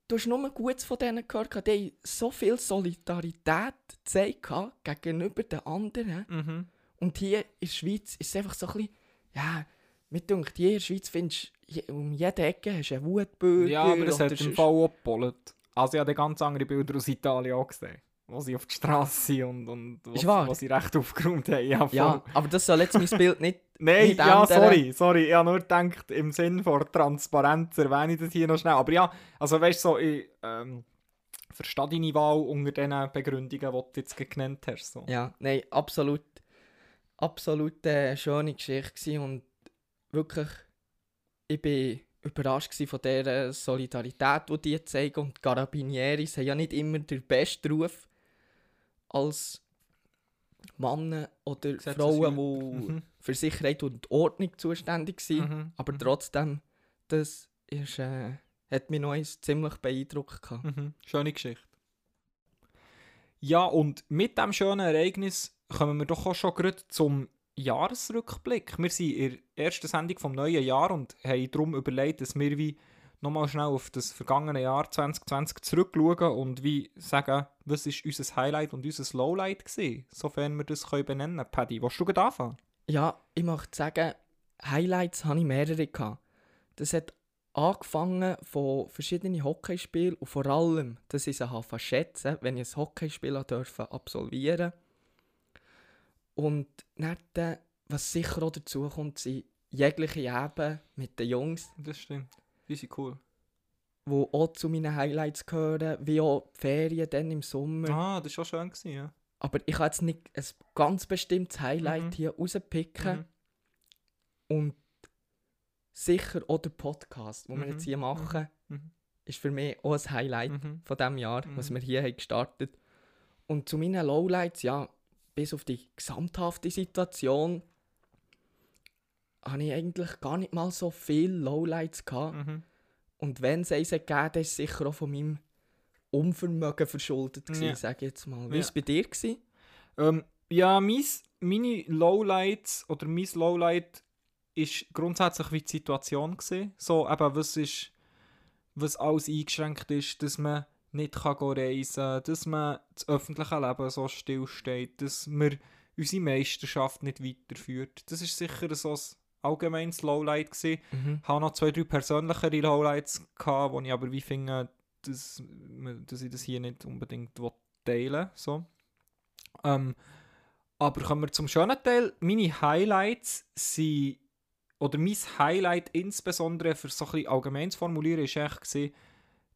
du hast nur Gutes von denen gehört, die haben so viel Solidarität gezeigt gegenüber den anderen. Mhm. Und hier in der Schweiz ist es einfach so ein bisschen, ja, mir denkt, hier in der Schweiz findest du, um jede Ecke hast du einen Wutbürger. Ja, aber es oder hat im Fall auch gepollt. Also ich habe ganz andere Bilder aus Italien auch gesehen. Wo sie auf die Straße und, und wo, wahr? wo sie recht aufgeräumt haben. Ja. Ja, aber das soll jetzt mein Bild nicht. *laughs* Nein, nicht ja, ändern. sorry, sorry. Ich habe nur gedacht, im Sinn von Transparenz erwähne ich das hier noch schnell. Aber ja, also weißt du, so, ich ähm, verstehe deine Wahl unter diesen Begründungen, die du jetzt genannt hast. So. Ja, nein, absolut. Absolut äh, schöne Geschichte und wirklich, ich bin überrascht von dieser Solidarität, die die zeigen. Und die Carabinieris haben ja nicht immer den besten Ruf als Männer oder Frauen, die Mhm. für Sicherheit und Ordnung zuständig sind. Mhm, Aber trotzdem, das ist, äh, hat mich noch ziemlich beeindruckt. Mhm. Schöne Geschichte. Ja, und mit diesem schönen Ereignis kommen wir doch auch schon gerade zum Jahresrückblick. Wir sind in der ersten Sendung vom neuen Jahr und haben darum überlegt, dass wir wie nochmal schnell auf das vergangene Jahr 2020 zurückschauen und wie sagen, was ist unser Highlight und unser Lowlight gewesen, sofern wir das können benennen können. Paddy, willst du anfangen? Ja, ich möchte sagen, Highlights hatte ich mehrere. Gehabt. Das hat angefangen von verschiedenen Hockeyspielen und vor allem, dass ich habe schätzen, wenn ich ein Hockeyspiel durfte absolvieren Und dann, äh, was sicher auch dazu kommt, sind jegliche Eben mit den Jungs, Das stimmt. Sind cool. die auch zu meinen Highlights gehören, wie auch die Ferien dann im Sommer. Ah, das war schon schön, gewesen, ja. Aber ich kann jetzt nicht ein ganz bestimmtes Highlight Mhm. hier rauspicken. Mhm. Und sicher auch der Podcast, den wir Mhm. jetzt hier machen, Mhm. ist für mich auch ein Highlight Mhm. von diesem Jahr, was Mhm. wir hier haben gestartet Und zu meinen Lowlights, ja, bis auf die gesamthafte Situation, habe ich eigentlich gar nicht mal so viele Lowlights gehabt. Mhm. Und wenn es eins gegeben hat, ist es sicher auch von meinem Unvermögen verschuldet gewesen, Ja. sage ich jetzt mal. Wie war Ja. es bei dir? Gewesen? Ähm, ja, mis, meine Lowlights oder mein Lowlight ist grundsätzlich wie die Situation gesehen. So, eben, was ist, was alles eingeschränkt ist, dass man nicht kann reisen, dass man das öffentliche Leben so stillsteht, dass man unsere Meisterschaft nicht weiterführt. Das ist sicher so ein allgemeines Lowlight gewesen. Mhm. Ich habe noch zwei, drei persönlichere Lowlights gehabt, wo ich aber wie finde, dass, dass ich das hier nicht unbedingt will teilen so. Ähm, aber kommen wir zum schönen Teil. Meine Highlights sind, oder mein Highlight insbesondere für so ein bisschen allgemein zu formulieren, ist echt gewesen,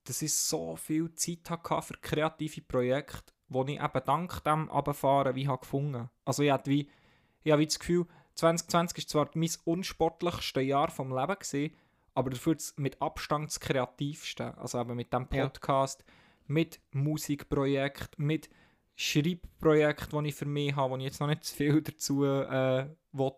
dass ich so viel Zeit hatte für kreative Projekte, die ich eben dank dem Abfahren wie habe gefunden Also ich hatte wie, ich habe wie das Gefühl, 2020 war zwar mein unsportlichste Jahr vom Leben gewesen, aber dafür mit Abstand das kreativste. Also eben mit dem Ja. Podcast, mit Musikprojekt, mit Schreibprojekt, das ich für mich habe, wo ich jetzt noch nicht zu viel dazu äh, will,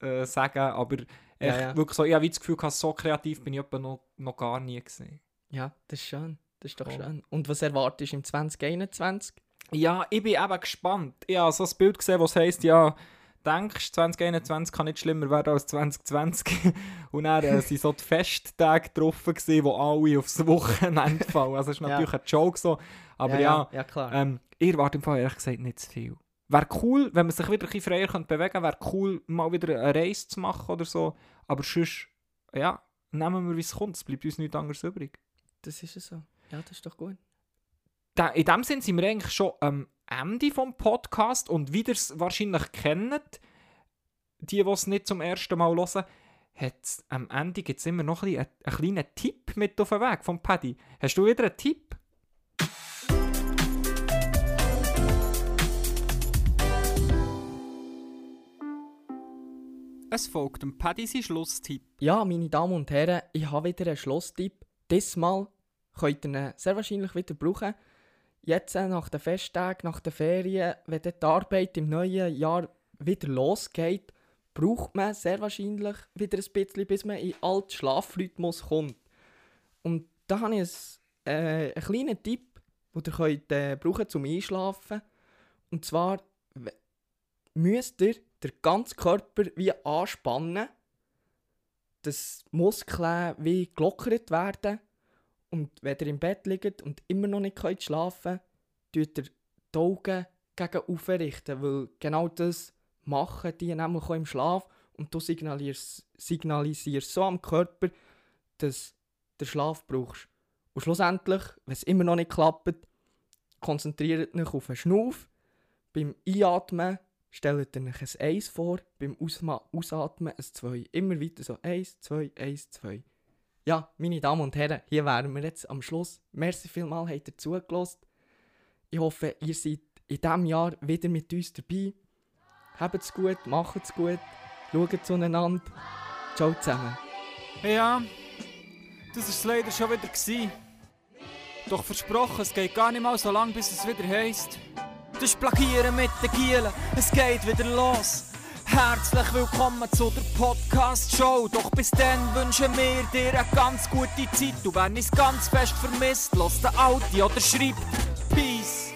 äh, sagen aber Ja, echt ja. wirklich so, ich habe wie das Gefühl, so kreativ bin ich noch, noch gar nie gesehen. Ja, das ist schön. Das ist doch Voll. schön. Und was erwartest du im 2021? Ja, ich bin eben gespannt. Ich habe so ein Bild gesehen, was heisst, ja, denkst 2021 kann nicht schlimmer werden als 2020. *laughs* Und dann äh, sind so die Festtage getroffen, gewesen, wo alle aufs Wochenende fallen. Also, das ist Ja. natürlich ein Joke so. Aber Ja, ja, ja, ja, klar. Ähm, ich erwarte im Fall ehrlich gesagt nicht zu viel. Wäre cool, wenn man sich wieder ein bisschen freier könnte bewegen könnte, wäre cool, mal wieder eine Reise zu machen oder so. Aber sonst, ja, nehmen wir, wie es kommt. Es bleibt uns nichts anderes übrig. Das ist es so. Ja, das ist doch gut. Da, in dem Sinn sind wir eigentlich schon am Ende vom Podcast und wie ihr es wahrscheinlich kennt, die, die es nicht zum ersten Mal hören, hat's, am Ende gibt es immer noch ein einen, einen kleinen Tipp mit auf den Weg vom Paddy. Hast du wieder einen Tipp? Es folgt dem Paddy sein Schlusstipp. Ja, meine Damen und Herren, ich habe wieder einen Schlusstipp. Diesmal könnt ihr ihn sehr wahrscheinlich wieder brauchen. Jetzt äh, nach den Festtagen, nach den Ferien, wenn die Arbeit im neuen Jahr wieder losgeht, braucht man sehr wahrscheinlich wieder ein bisschen, bis man in den alten Schlafrhythmus kommt. Und da habe ich ein, äh, einen kleinen Tipp, den ihr könnt, äh, brauchen zum Einschlafen. Und zwar müsst ihr den ganzen Körper wie anspannen, dass Muskeln wie gelockert werden. Und wenn ihr im Bett liegt und immer noch nicht könnt schlafen könnt, tut ihr die Augen gegen aufrichten, weil genau das machen die nämlich auch im Schlaf und du signalisierst, signalisierst so am Körper, dass du Schlaf brauchst. Und schlussendlich, wenn es immer noch nicht klappt, konzentriert euch auf den Schnuff. Beim Einatmen stellt ihr euch ein 1 vor, beim Ausatmen ein 2. Immer weiter so 1, 2, 1, 2. Ja, meine Damen und Herren, hier wären wir jetzt am Schluss. Merci vielmals, habt ihr zugelassen. Ich hoffe, ihr seid in diesem Jahr wieder mit uns dabei. Habt's gut, macht's gut, schaut zueinander. Ciao zusammen. Ja, das war es leider schon wieder. Gewesen. Doch versprochen, es geht gar nicht mal so lang, bis es wieder heisst. Das Plagieren mit den Gielen, es geht wieder los. Herzlich willkommen zu der Podcast-Show. Doch bis dann wünschen wir dir eine ganz gute Zeit. Du wenn es ganz fest vermisst, lass den Audi oder schreibt Peace.